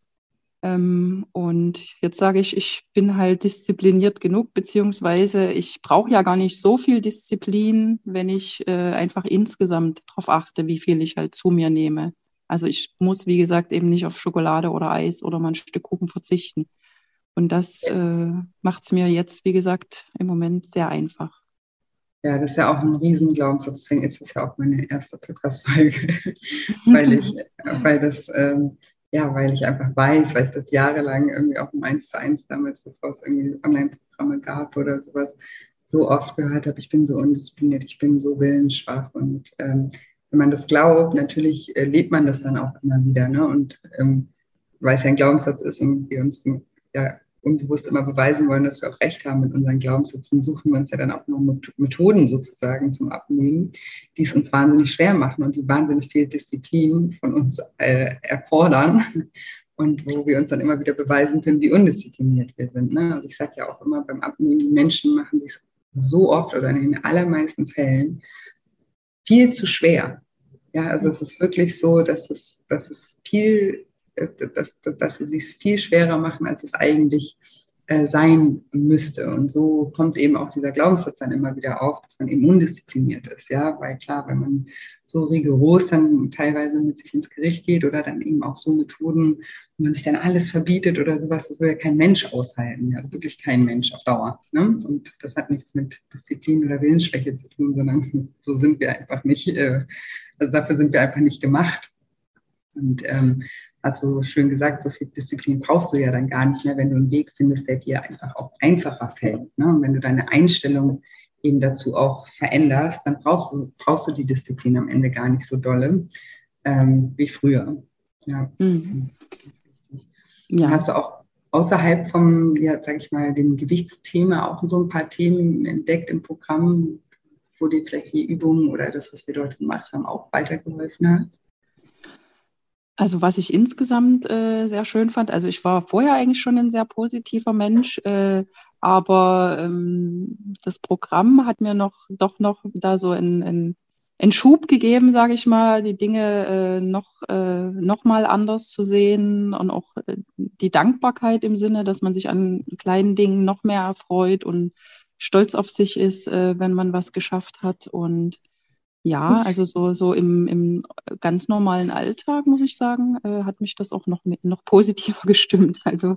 Ähm, und jetzt sage ich, ich bin halt diszipliniert genug, beziehungsweise ich brauche ja gar nicht so viel Disziplin, wenn ich äh, einfach insgesamt darauf achte, wie viel ich halt zu mir nehme. Also ich muss, wie gesagt, eben nicht auf Schokolade oder Eis oder mal ein Stück Kuchen verzichten. Und das äh, macht es mir jetzt, wie gesagt, im Moment sehr einfach. Ja, das ist ja auch ein Riesenglaubenssatz, deswegen ist es ja auch meine erste Podcast-Folge, weil ich, weil das, ähm, ja, weil ich einfach weiß, weil ich das jahrelang irgendwie auch im 1 zu 1 damals, bevor es irgendwie Online-Programme gab oder sowas, so oft gehört habe, ich bin so undiszipliniert, ich bin so willensschwach und ähm, wenn man das glaubt, natürlich äh, lebt man das dann auch immer wieder, ne? Und ähm, weil es ja ein Glaubenssatz ist und wir uns ja unbewusst immer beweisen wollen, dass wir auch recht haben mit unseren Glaubenssätzen, suchen wir uns ja dann auch noch Methoden sozusagen zum Abnehmen, die es uns wahnsinnig schwer machen und die wahnsinnig viel Disziplin von uns äh, erfordern und wo wir uns dann immer wieder beweisen können, wie undiszipliniert wir sind. Ne? Also ich sage ja auch immer beim Abnehmen, die Menschen machen sich so oft oder in den allermeisten Fällen viel zu schwer. Ja, also es ist wirklich so, dass es, dass es viel dass, dass sie es viel schwerer machen, als es eigentlich äh, sein müsste. Und so kommt eben auch dieser Glaubenssatz dann immer wieder auf, dass man eben undiszipliniert ist. Ja, weil klar, wenn man so rigoros dann teilweise mit sich ins Gericht geht oder dann eben auch so Methoden, wo man sich dann alles verbietet oder sowas, das will ja kein Mensch aushalten. Ja, wirklich kein Mensch auf Dauer. Ne? Und das hat nichts mit Disziplin oder Willensschwäche zu tun, sondern so sind wir einfach nicht, äh, also dafür sind wir einfach nicht gemacht. Und ähm, also schön gesagt, so viel Disziplin brauchst du ja dann gar nicht mehr, wenn du einen Weg findest, der dir einfach auch einfacher fällt. Ne? Und wenn du deine Einstellung eben dazu auch veränderst, dann brauchst du, brauchst du die Disziplin am Ende gar nicht so dolle ähm, wie früher. Ja. Mhm. ja. Hast du auch außerhalb vom, ja, sag ich mal, dem Gewichtsthema auch so ein paar Themen entdeckt im Programm, wo dir vielleicht die Übungen oder das, was wir dort gemacht haben, auch weitergeholfen hat? Also was ich insgesamt äh, sehr schön fand, also ich war vorher eigentlich schon ein sehr positiver Mensch, äh, aber ähm, das Programm hat mir noch doch noch da so einen, einen Schub gegeben, sage ich mal, die Dinge äh, noch, äh, noch mal anders zu sehen und auch äh, die Dankbarkeit im Sinne, dass man sich an kleinen Dingen noch mehr erfreut und stolz auf sich ist, äh, wenn man was geschafft hat und ja, also so, so im, im ganz normalen Alltag, muss ich sagen, äh, hat mich das auch noch, noch positiver gestimmt. Also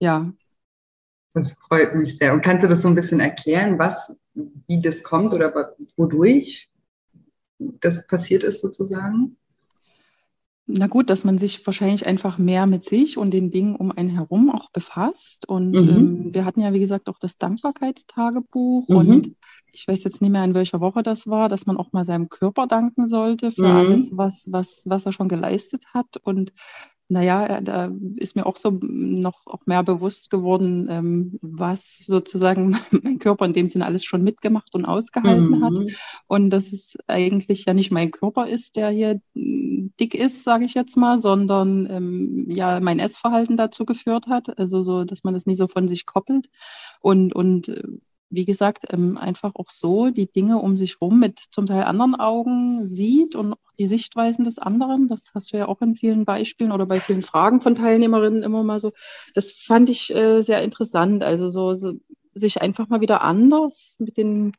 ja. Das freut mich sehr. Und kannst du das so ein bisschen erklären, was, wie das kommt oder wodurch das passiert ist sozusagen? Na gut, dass man sich wahrscheinlich einfach mehr mit sich und den Dingen um einen herum auch befasst. Und mhm. ähm, wir hatten ja, wie gesagt, auch das Dankbarkeitstagebuch. Mhm. Und ich weiß jetzt nicht mehr, in welcher Woche das war, dass man auch mal seinem Körper danken sollte für mhm. alles, was, was, was er schon geleistet hat. Und naja, äh, da ist mir auch so noch auch mehr bewusst geworden, ähm, was sozusagen mein Körper in dem Sinne alles schon mitgemacht und ausgehalten mhm. hat. Und dass es eigentlich ja nicht mein Körper ist, der hier mm, dick ist, sage ich jetzt mal, sondern ähm, ja mein Essverhalten dazu geführt hat. Also so, dass man das nicht so von sich koppelt. Und, und äh, wie gesagt, ähm, einfach auch so die Dinge um sich herum mit zum Teil anderen Augen sieht und auch die Sichtweisen des anderen. Das hast du ja auch in vielen Beispielen oder bei vielen Fragen von Teilnehmerinnen immer mal so. Das fand ich äh, sehr interessant. Also so, so, sich einfach mal wieder anders mit den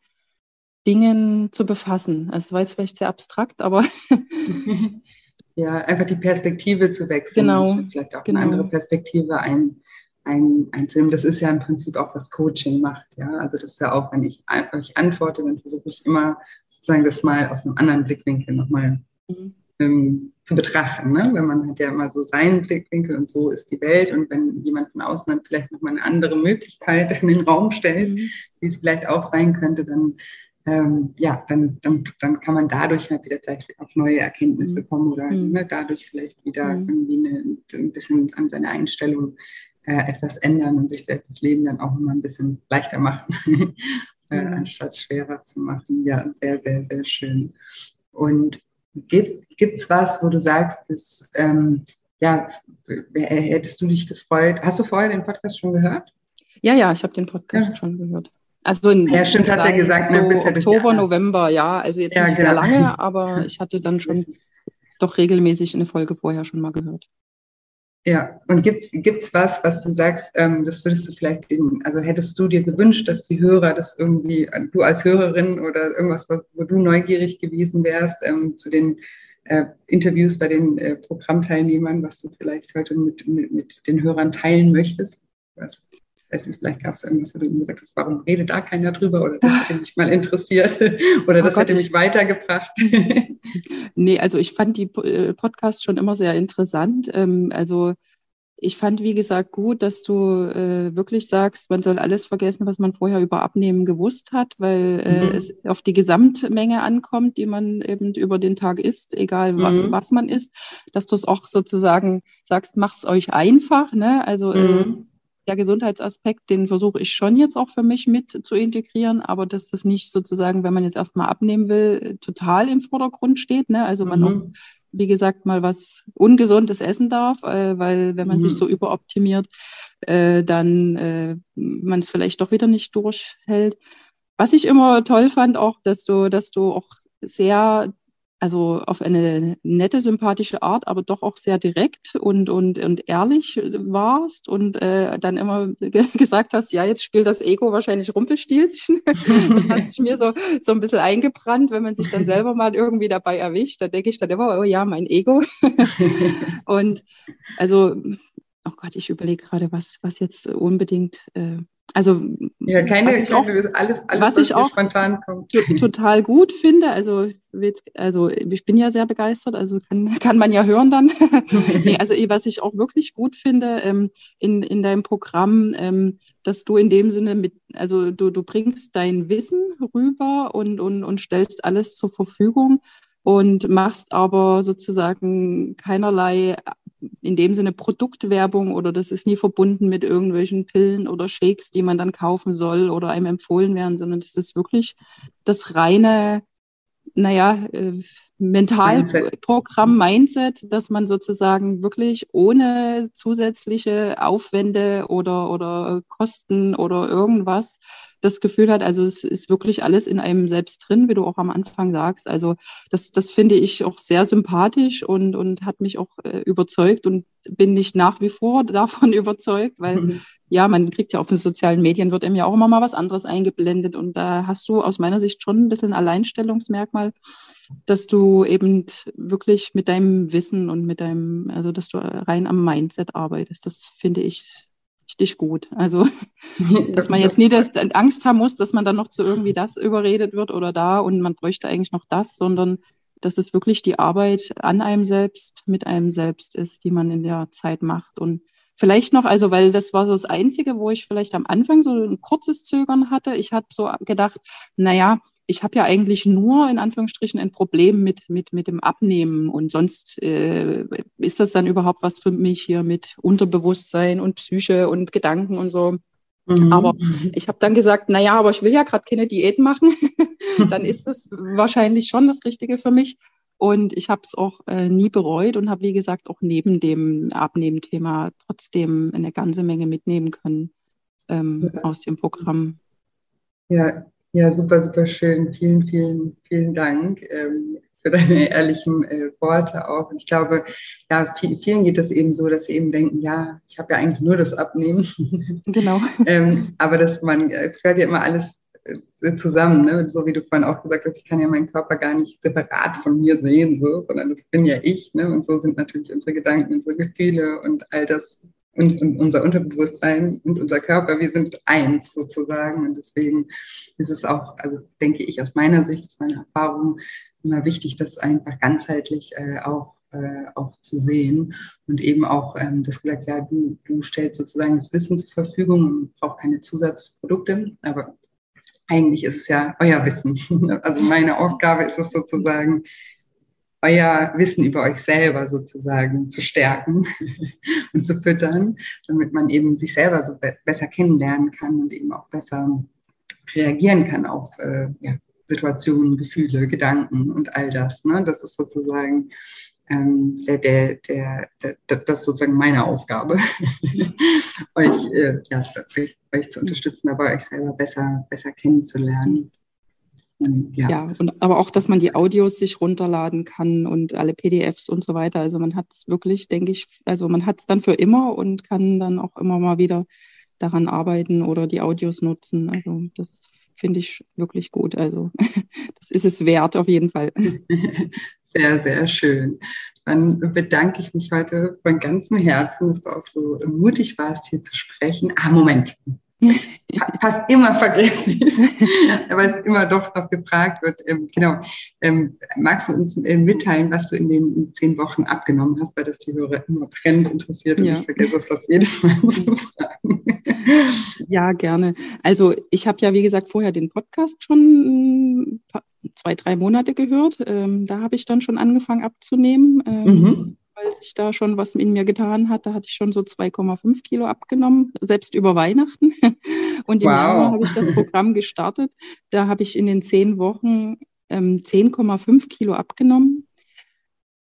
Dingen zu befassen. Also, es war jetzt vielleicht sehr abstrakt, aber. ja, einfach die Perspektive zu wechseln. Genau. Vielleicht auch genau. eine andere Perspektive ein ein, einzunehmen. Das ist ja im Prinzip auch, was Coaching macht. Ja? Also das ist ja auch, wenn ich euch antworte, dann versuche ich immer sozusagen das mal aus einem anderen Blickwinkel nochmal mhm. ähm, zu betrachten. Ne? Wenn man hat ja immer so seinen Blickwinkel und so ist die Welt. Und wenn jemand von außen dann vielleicht nochmal eine andere Möglichkeit in den Raum stellt, mhm. wie es vielleicht auch sein könnte, dann ähm, ja, dann, dann, dann kann man dadurch halt wieder vielleicht auf neue Erkenntnisse mhm. kommen oder mhm. ne, dadurch vielleicht wieder mhm. irgendwie eine, ein bisschen an seine Einstellung äh, etwas ändern und sich vielleicht das Leben dann auch immer ein bisschen leichter machen, äh, mhm. anstatt schwerer zu machen. Ja, sehr, sehr, sehr schön. Und gibt es was, wo du sagst, dass, ähm, ja, hättest du dich gefreut? Hast du vorher den Podcast schon gehört? Ja, ja, ich habe den Podcast ja. schon gehört. Also in, ja, stimmt, hast ja gesagt, ne, so ne, Oktober, November, ja, also jetzt ja, nicht genau. sehr lange, aber ich hatte dann schon doch regelmäßig eine Folge vorher schon mal gehört. Ja, und gibt es was, was du sagst, ähm, das würdest du vielleicht, in, also hättest du dir gewünscht, dass die Hörer das irgendwie, äh, du als Hörerin oder irgendwas, wo du neugierig gewesen wärst, ähm, zu den äh, Interviews bei den äh, Programmteilnehmern, was du vielleicht heute mit, mit, mit den Hörern teilen möchtest? Was, weiß nicht, vielleicht gab es irgendwas, wo du gesagt hast, warum redet da keiner drüber oder das hätte mich mal interessiert oder oh das Gott, hätte mich weitergebracht. nee, also ich fand die äh, Podcasts schon immer sehr interessant. Ähm, also ich fand, wie gesagt, gut, dass du äh, wirklich sagst, man soll alles vergessen, was man vorher über Abnehmen gewusst hat, weil äh, mhm. es auf die Gesamtmenge ankommt, die man eben über den Tag isst, egal mhm. was man isst, dass du es auch sozusagen sagst, mach es euch einfach. Ne? Also mhm. Der Gesundheitsaspekt, den versuche ich schon jetzt auch für mich mit zu integrieren, aber dass das nicht sozusagen, wenn man jetzt erstmal abnehmen will, total im Vordergrund steht. Ne? Also man mhm. auch, wie gesagt, mal was Ungesundes essen darf, äh, weil wenn man mhm. sich so überoptimiert, äh, dann äh, man es vielleicht doch wieder nicht durchhält. Was ich immer toll fand, auch, dass du, dass du auch sehr also auf eine nette, sympathische Art, aber doch auch sehr direkt und, und, und ehrlich warst und äh, dann immer ge gesagt hast, ja, jetzt spielt das Ego wahrscheinlich Rumpelstilzchen. das hat sich mir so, so ein bisschen eingebrannt, wenn man sich dann selber mal irgendwie dabei erwischt. Da denke ich dann immer, oh ja, mein Ego. und also, oh Gott, ich überlege gerade, was, was jetzt unbedingt äh, also ja, keine, was ich auch, alles, alles, was, was ich auch spontan kommt. total gut finde. Also, also ich bin ja sehr begeistert, also kann, kann man ja hören dann. nee, also was ich auch wirklich gut finde ähm, in, in deinem Programm, ähm, dass du in dem Sinne mit, also du, du bringst dein Wissen rüber und, und, und stellst alles zur Verfügung und machst aber sozusagen keinerlei in dem Sinne Produktwerbung oder das ist nie verbunden mit irgendwelchen Pillen oder Shakes, die man dann kaufen soll oder einem empfohlen werden, sondern das ist wirklich das reine, naja, äh, Mentalprogramm, Mindset. Mindset, dass man sozusagen wirklich ohne zusätzliche Aufwände oder, oder Kosten oder irgendwas das Gefühl hat, also es ist wirklich alles in einem selbst drin, wie du auch am Anfang sagst. Also das, das finde ich auch sehr sympathisch und, und hat mich auch äh, überzeugt und bin nicht nach wie vor davon überzeugt, weil mhm. ja, man kriegt ja auf den sozialen Medien, wird einem ja auch immer mal was anderes eingeblendet und da hast du aus meiner Sicht schon ein bisschen Alleinstellungsmerkmal, dass du eben wirklich mit deinem Wissen und mit deinem, also dass du rein am Mindset arbeitest. Das finde ich richtig gut. Also, dass man jetzt nie das, Angst haben muss, dass man dann noch zu irgendwie das überredet wird oder da und man bräuchte eigentlich noch das, sondern dass es wirklich die Arbeit an einem selbst, mit einem selbst ist, die man in der Zeit macht. Und vielleicht noch, also weil das war so das Einzige, wo ich vielleicht am Anfang so ein kurzes Zögern hatte. Ich habe so gedacht, naja, ich habe ja eigentlich nur in Anführungsstrichen ein Problem mit, mit, mit dem Abnehmen und sonst äh, ist das dann überhaupt was für mich hier mit Unterbewusstsein und Psyche und Gedanken und so. Mhm. Aber ich habe dann gesagt, naja, aber ich will ja gerade keine Diät machen. dann ist das wahrscheinlich schon das Richtige für mich. Und ich habe es auch äh, nie bereut und habe, wie gesagt, auch neben dem Abnehmen-Thema trotzdem eine ganze Menge mitnehmen können ähm, aus dem Programm. Ja, ja, super, super schön. Vielen, vielen, vielen Dank ähm, für deine ehrlichen äh, Worte auch. Und ich glaube, ja, vielen geht es eben so, dass sie eben denken, ja, ich habe ja eigentlich nur das Abnehmen. Genau. ähm, aber dass man, es gehört ja immer alles äh, zusammen, ne? so wie du vorhin auch gesagt hast, ich kann ja meinen Körper gar nicht separat von mir sehen, so, sondern das bin ja ich. Ne? Und so sind natürlich unsere Gedanken, unsere Gefühle und all das und, und unser Unterbewusstsein und unser Körper, wir sind eins sozusagen. Und deswegen ist es auch, also denke ich aus meiner Sicht, aus meiner Erfahrung, immer wichtig, das einfach ganzheitlich äh, auch, äh, auch zu sehen und eben auch ähm, das gesagt, ja, du, du stellst sozusagen das Wissen zur Verfügung und brauchst keine Zusatzprodukte, aber eigentlich ist es ja euer Wissen. Also meine Aufgabe ist es sozusagen, euer Wissen über euch selber sozusagen zu stärken und zu füttern, damit man eben sich selber so be besser kennenlernen kann und eben auch besser reagieren kann auf äh, ja, Situationen, Gefühle, Gedanken und all das. Ne? Das ist sozusagen ähm, der, der, der, der, das ist sozusagen meine Aufgabe, euch, äh, ja, euch, euch, zu unterstützen, aber euch selber besser, besser kennenzulernen. Und, ja, ja und, aber auch, dass man die Audios sich runterladen kann und alle PDFs und so weiter. Also man hat es wirklich, denke ich, also man hat es dann für immer und kann dann auch immer mal wieder daran arbeiten oder die Audios nutzen. Also das finde ich wirklich gut. Also das ist es wert auf jeden Fall. Sehr, sehr schön. Dann bedanke ich mich heute von ganzem Herzen, dass du auch so mutig warst, hier zu sprechen. Ah, Moment. Fast immer vergessen aber es immer doch noch gefragt wird. Ähm, genau. Ähm, magst du uns äh, mitteilen, was du in den zehn Wochen abgenommen hast, weil das die Hörer immer brennend interessiert und ja. ich vergesse es fast jedes Mal zu fragen. Ja, gerne. Also ich habe ja, wie gesagt, vorher den Podcast schon zwei, drei Monate gehört. Ähm, da habe ich dann schon angefangen abzunehmen, ähm, mhm. weil sich da schon was in mir getan hat. Da hatte ich schon so 2,5 Kilo abgenommen, selbst über Weihnachten. Und im wow. Januar habe ich das Programm gestartet. Da habe ich in den zehn Wochen ähm, 10,5 Kilo abgenommen.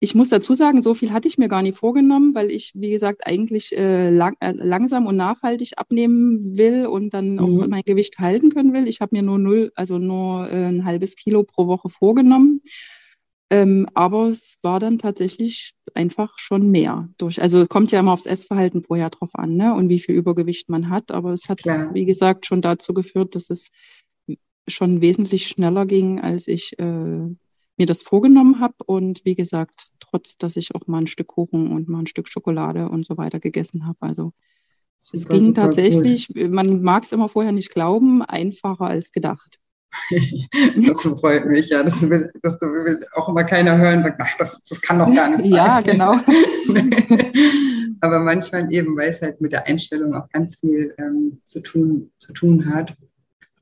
Ich muss dazu sagen, so viel hatte ich mir gar nicht vorgenommen, weil ich, wie gesagt, eigentlich äh, lang, äh, langsam und nachhaltig abnehmen will und dann mhm. auch mein Gewicht halten können will. Ich habe mir nur null, also nur äh, ein halbes Kilo pro Woche vorgenommen. Ähm, aber es war dann tatsächlich einfach schon mehr durch. Also kommt ja immer aufs Essverhalten vorher drauf an, ne? Und wie viel Übergewicht man hat. Aber es hat, Klar. wie gesagt, schon dazu geführt, dass es schon wesentlich schneller ging, als ich äh, mir das vorgenommen habe. Und wie gesagt, trotz, dass ich auch mal ein Stück Kuchen und mal ein Stück Schokolade und so weiter gegessen habe. Also super, es ging tatsächlich, cool. man mag es immer vorher nicht glauben, einfacher als gedacht. das freut mich, ja, dass, will, dass du will auch immer keiner hören sagt, ach, das, das kann doch gar nicht sein. Ja, genau. Aber manchmal eben, weil es halt mit der Einstellung auch ganz viel ähm, zu, tun, zu tun hat.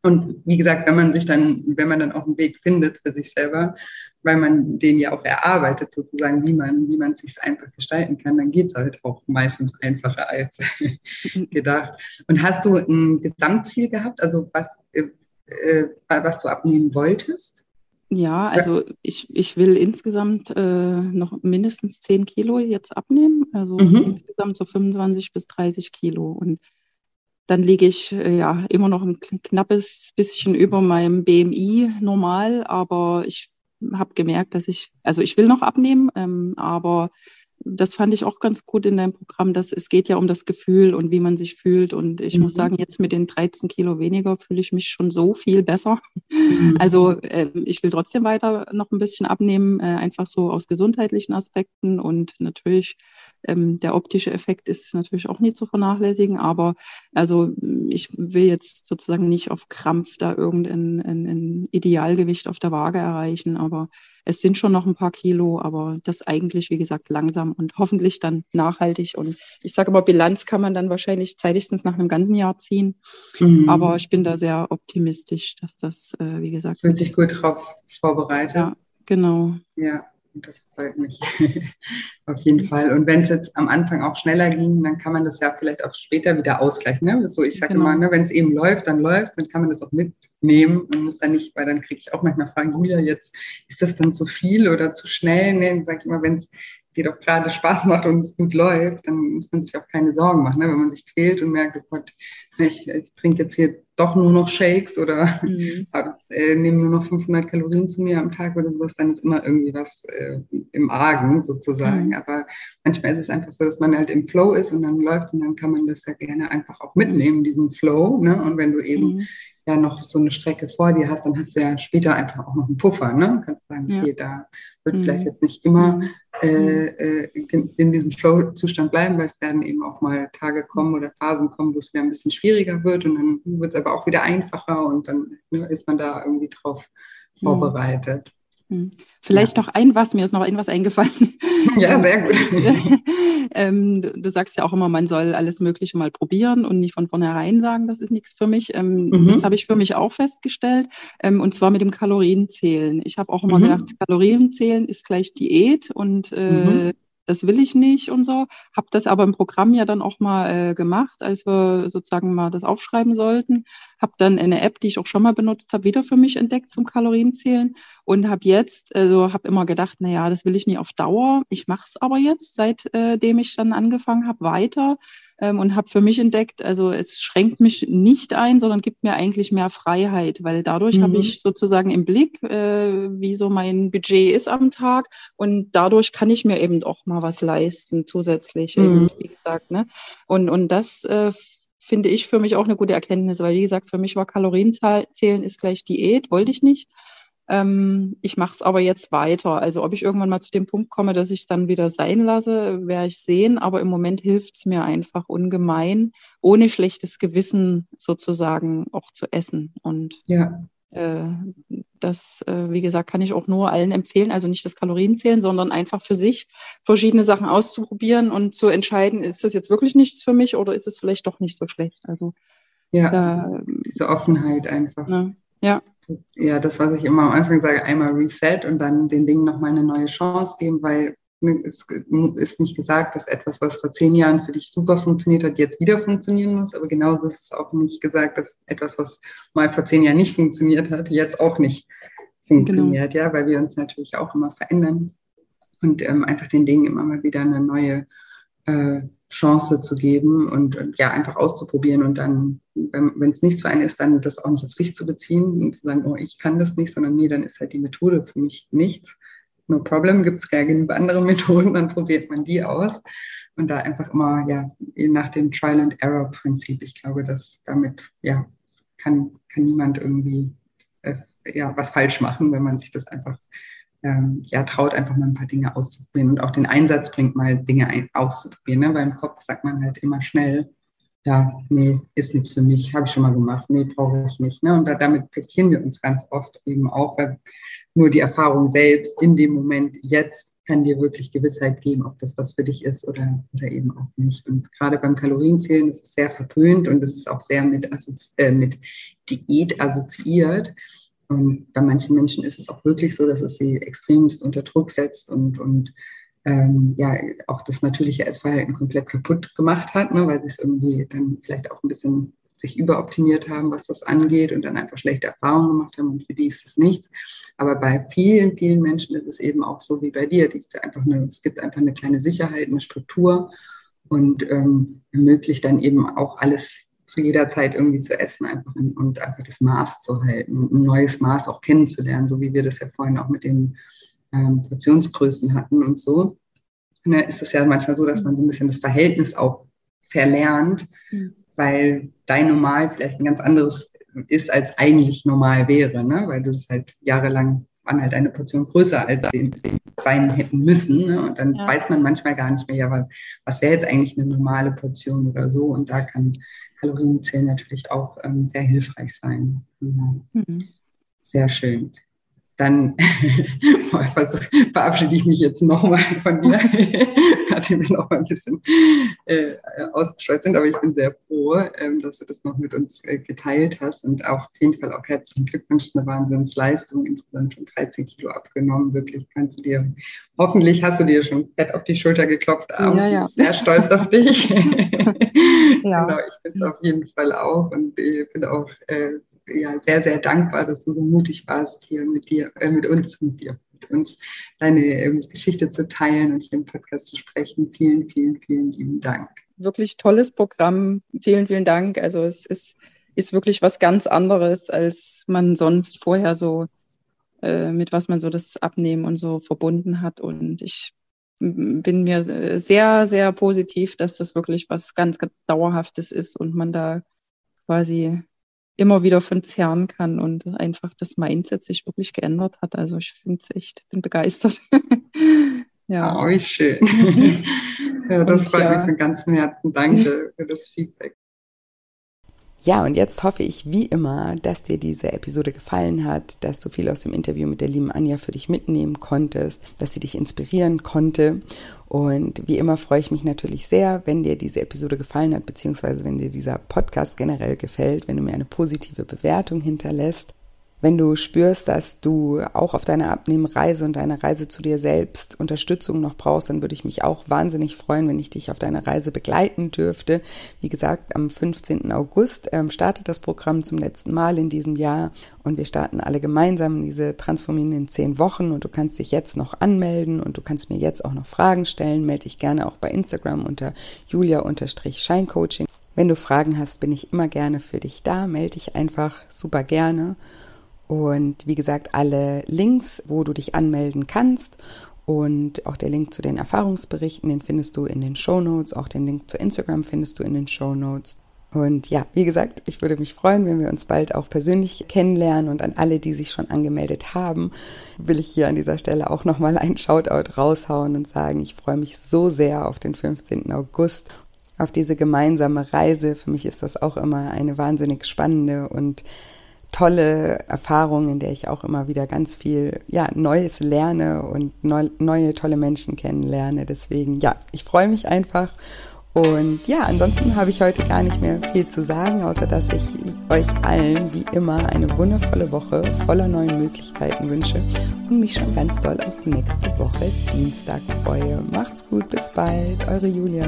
Und wie gesagt, wenn man sich dann, wenn man dann auch einen Weg findet für sich selber, weil man den ja auch erarbeitet, sozusagen, wie man, wie man es sich einfach gestalten kann, dann geht es halt auch meistens einfacher als gedacht. Und hast du ein Gesamtziel gehabt, also was, äh, äh, was du abnehmen wolltest? Ja, also ich, ich will insgesamt äh, noch mindestens 10 Kilo jetzt abnehmen, also mhm. insgesamt so 25 bis 30 Kilo. Und dann liege ich äh, ja immer noch ein knappes bisschen über meinem BMI normal, aber ich habe gemerkt, dass ich, also ich will noch abnehmen, ähm, aber das fand ich auch ganz gut in deinem Programm, dass es geht ja um das Gefühl und wie man sich fühlt. Und ich mhm. muss sagen, jetzt mit den 13 Kilo weniger fühle ich mich schon so viel besser. Mhm. Also äh, ich will trotzdem weiter noch ein bisschen abnehmen, äh, einfach so aus gesundheitlichen Aspekten. Und natürlich ähm, der optische Effekt ist natürlich auch nicht zu vernachlässigen. Aber also ich will jetzt sozusagen nicht auf Krampf da irgendein ein, ein Idealgewicht auf der Waage erreichen. Aber es sind schon noch ein paar Kilo, aber das eigentlich, wie gesagt, langsam und hoffentlich dann nachhaltig. Und ich sage immer, Bilanz kann man dann wahrscheinlich zeitigstens nach einem ganzen Jahr ziehen. Mhm. Aber ich bin da sehr optimistisch, dass das, äh, wie gesagt. Fühlt sich gut drauf vorbereitet. Ja, genau. Ja. Das freut mich auf jeden Fall. Und wenn es jetzt am Anfang auch schneller ging, dann kann man das ja vielleicht auch später wieder ausgleichen. Ne? So, ich sage genau. immer, ne, wenn es eben läuft, dann läuft, dann kann man das auch mitnehmen und muss dann nicht, weil dann kriege ich auch manchmal Fragen, Julia, jetzt ist das dann zu viel oder zu schnell? Nee, dann sage ich immer, wenn es dir doch gerade Spaß macht und es gut läuft, dann muss man sich auch keine Sorgen machen. Ne? Wenn man sich quält und merkt, oh Gott, ich, ich trinke jetzt hier doch nur noch Shakes oder mhm. äh, nehme nur noch 500 Kalorien zu mir am Tag oder sowas, dann ist immer irgendwie was äh, im Argen sozusagen. Mhm. Aber manchmal ist es einfach so, dass man halt im Flow ist und dann läuft und dann kann man das ja gerne einfach auch mitnehmen, diesen Flow. Ne? Und wenn du eben mhm ja noch so eine Strecke vor dir hast, dann hast du ja später einfach auch noch einen Puffer. Ne? Du kannst sagen, ja. okay, da wird mhm. vielleicht jetzt nicht immer mhm. Äh, äh, in diesem Flow-Zustand bleiben, weil es werden eben auch mal Tage kommen oder Phasen kommen, wo es wieder ein bisschen schwieriger wird und dann wird es aber auch wieder einfacher und dann ne, ist man da irgendwie drauf mhm. vorbereitet. Hm. Vielleicht ja. noch ein was, mir ist noch ein was eingefallen. Ja, sehr gut. ähm, du sagst ja auch immer, man soll alles Mögliche mal probieren und nicht von vornherein sagen, das ist nichts für mich. Ähm, mhm. Das habe ich für mich auch festgestellt. Ähm, und zwar mit dem Kalorienzählen. Ich habe auch immer mhm. gedacht, Kalorienzählen ist gleich Diät und äh, mhm das will ich nicht und so. Habe das aber im Programm ja dann auch mal äh, gemacht, als wir sozusagen mal das aufschreiben sollten. Habe dann eine App, die ich auch schon mal benutzt habe, wieder für mich entdeckt zum Kalorienzählen und habe jetzt, also habe immer gedacht, na ja, das will ich nie auf Dauer. Ich mache es aber jetzt, seitdem ich dann angefangen habe, weiter ähm, und habe für mich entdeckt, also es schränkt mich nicht ein, sondern gibt mir eigentlich mehr Freiheit, weil dadurch mhm. habe ich sozusagen im Blick, äh, wie so mein Budget ist am Tag und dadurch kann ich mir eben auch mal was leisten zusätzlich, mhm. eben, wie gesagt. Ne? Und, und das äh, finde ich für mich auch eine gute Erkenntnis, weil wie gesagt, für mich war Kalorienzählen ist gleich Diät, wollte ich nicht. Ähm, ich mache es aber jetzt weiter. Also ob ich irgendwann mal zu dem Punkt komme, dass ich es dann wieder sein lasse, werde ich sehen. Aber im Moment hilft es mir einfach ungemein, ohne schlechtes Gewissen sozusagen auch zu essen. Und ja. äh, das, äh, wie gesagt, kann ich auch nur allen empfehlen. Also nicht das Kalorienzählen, sondern einfach für sich verschiedene Sachen auszuprobieren und zu entscheiden, ist das jetzt wirklich nichts für mich oder ist es vielleicht doch nicht so schlecht. Also ja, äh, diese Offenheit einfach. Ne? Ja ja, das, was ich immer am Anfang sage, einmal Reset und dann den Dingen nochmal eine neue Chance geben, weil ne, es ist nicht gesagt, dass etwas, was vor zehn Jahren für dich super funktioniert hat, jetzt wieder funktionieren muss. Aber genauso ist es auch nicht gesagt, dass etwas, was mal vor zehn Jahren nicht funktioniert hat, jetzt auch nicht funktioniert, genau. ja, weil wir uns natürlich auch immer verändern und ähm, einfach den Dingen immer mal wieder eine neue äh, Chance zu geben und, und, ja, einfach auszuprobieren und dann, wenn es nicht für einen ist, dann das auch nicht auf sich zu beziehen und zu sagen, oh, ich kann das nicht, sondern nee, dann ist halt die Methode für mich nichts. No problem, gibt es gar genug andere Methoden, dann probiert man die aus. Und da einfach immer, ja, nach dem Trial and Error Prinzip, ich glaube, dass damit, ja, kann, kann niemand irgendwie äh, ja, was falsch machen, wenn man sich das einfach ähm, ja, traut, einfach mal ein paar Dinge auszuprobieren und auch den Einsatz bringt, mal Dinge ein, auszuprobieren. Ne? Weil im Kopf sagt man halt immer schnell, ja, nee, ist nichts für mich, habe ich schon mal gemacht, nee, brauche ich nicht. Ne? Und da, damit blockieren wir uns ganz oft eben auch, weil nur die Erfahrung selbst in dem Moment jetzt kann dir wirklich Gewissheit geben, ob das was für dich ist oder, oder eben auch nicht. Und gerade beim Kalorienzählen ist es sehr verpönt und es ist auch sehr mit, äh, mit Diät assoziiert. Und bei manchen Menschen ist es auch wirklich so, dass es sie extremst unter Druck setzt und, und ähm, ja, auch das natürliche Essverhalten komplett kaputt gemacht hat, ne, weil sie es irgendwie dann vielleicht auch ein bisschen sich überoptimiert haben, was das angeht und dann einfach schlechte Erfahrungen gemacht haben und für die ist es nichts. Aber bei vielen, vielen Menschen ist es eben auch so wie bei dir. Eine, es gibt einfach eine kleine Sicherheit, eine Struktur und ähm, ermöglicht dann eben auch alles zu jeder Zeit irgendwie zu essen einfach und einfach das Maß zu halten, ein neues Maß auch kennenzulernen, so wie wir das ja vorhin auch mit den ähm, Portionsgrößen hatten und so. Ne, ist es ja manchmal so, dass man so ein bisschen das Verhältnis auch verlernt, mhm. weil dein Normal vielleicht ein ganz anderes ist, als eigentlich normal wäre, ne? weil du das halt jahrelang waren halt eine Portion größer, als sie sein hätten müssen. Ne? Und dann ja. weiß man manchmal gar nicht mehr, ja, was wäre jetzt eigentlich eine normale Portion oder so. Und da kann Kalorienzählen natürlich auch ähm, sehr hilfreich sein. Genau. Mhm. Sehr schön. dann verabschiede ich mich jetzt nochmal von dir, nachdem wir noch mal ein bisschen äh, ausgeschaltet sind. Aber ich bin sehr froh, ähm, dass du das noch mit uns äh, geteilt hast und auch auf jeden Fall auch herzlichen Glückwunsch. Das ist eine Wahnsinnsleistung. Insgesamt schon 13 Kilo abgenommen. Wirklich kannst du dir, hoffentlich hast du dir schon fett auf die Schulter geklopft abends. Ja, ja. Ich bin sehr stolz auf dich. ja. Genau, ich bin es auf jeden Fall auch und ich bin auch äh, ja, sehr, sehr dankbar, dass du so mutig warst, hier mit dir, äh, mit uns, mit dir, mit uns deine äh, Geschichte zu teilen und hier im Podcast zu sprechen. Vielen, vielen, vielen lieben Dank. Wirklich tolles Programm. Vielen, vielen Dank. Also es ist, ist wirklich was ganz anderes, als man sonst vorher so, äh, mit was man so das Abnehmen und so verbunden hat. Und ich bin mir äh, sehr, sehr positiv, dass das wirklich was ganz Dauerhaftes ist und man da quasi immer wieder von zehren kann und einfach das Mindset sich wirklich geändert hat. Also ich finde es echt, bin begeistert. ja. Oh, wie schön. ja, das und freut ja. mich von ganzem Herzen. Danke für das Feedback. Ja, und jetzt hoffe ich wie immer, dass dir diese Episode gefallen hat, dass du viel aus dem Interview mit der lieben Anja für dich mitnehmen konntest, dass sie dich inspirieren konnte. Und wie immer freue ich mich natürlich sehr, wenn dir diese Episode gefallen hat, beziehungsweise wenn dir dieser Podcast generell gefällt, wenn du mir eine positive Bewertung hinterlässt. Wenn du spürst, dass du auch auf deiner Abnehmreise und deiner Reise zu dir selbst Unterstützung noch brauchst, dann würde ich mich auch wahnsinnig freuen, wenn ich dich auf deiner Reise begleiten dürfte. Wie gesagt, am 15. August ähm, startet das Programm zum letzten Mal in diesem Jahr und wir starten alle gemeinsam diese Transformieren in zehn Wochen und du kannst dich jetzt noch anmelden und du kannst mir jetzt auch noch Fragen stellen. Melde dich gerne auch bei Instagram unter julia-scheincoaching. Wenn du Fragen hast, bin ich immer gerne für dich da. Melde dich einfach super gerne. Und wie gesagt, alle Links, wo du dich anmelden kannst und auch der Link zu den Erfahrungsberichten, den findest du in den Show Notes. Auch den Link zu Instagram findest du in den Show Notes. Und ja, wie gesagt, ich würde mich freuen, wenn wir uns bald auch persönlich kennenlernen. Und an alle, die sich schon angemeldet haben, will ich hier an dieser Stelle auch nochmal ein Shoutout raushauen und sagen, ich freue mich so sehr auf den 15. August, auf diese gemeinsame Reise. Für mich ist das auch immer eine wahnsinnig spannende und tolle Erfahrung, in der ich auch immer wieder ganz viel ja, Neues lerne und neu, neue tolle Menschen kennenlerne. Deswegen, ja, ich freue mich einfach. Und ja, ansonsten habe ich heute gar nicht mehr viel zu sagen, außer dass ich euch allen wie immer eine wundervolle Woche voller neuen Möglichkeiten wünsche und mich schon ganz doll auf nächste Woche Dienstag freue. Macht's gut, bis bald, eure Julia.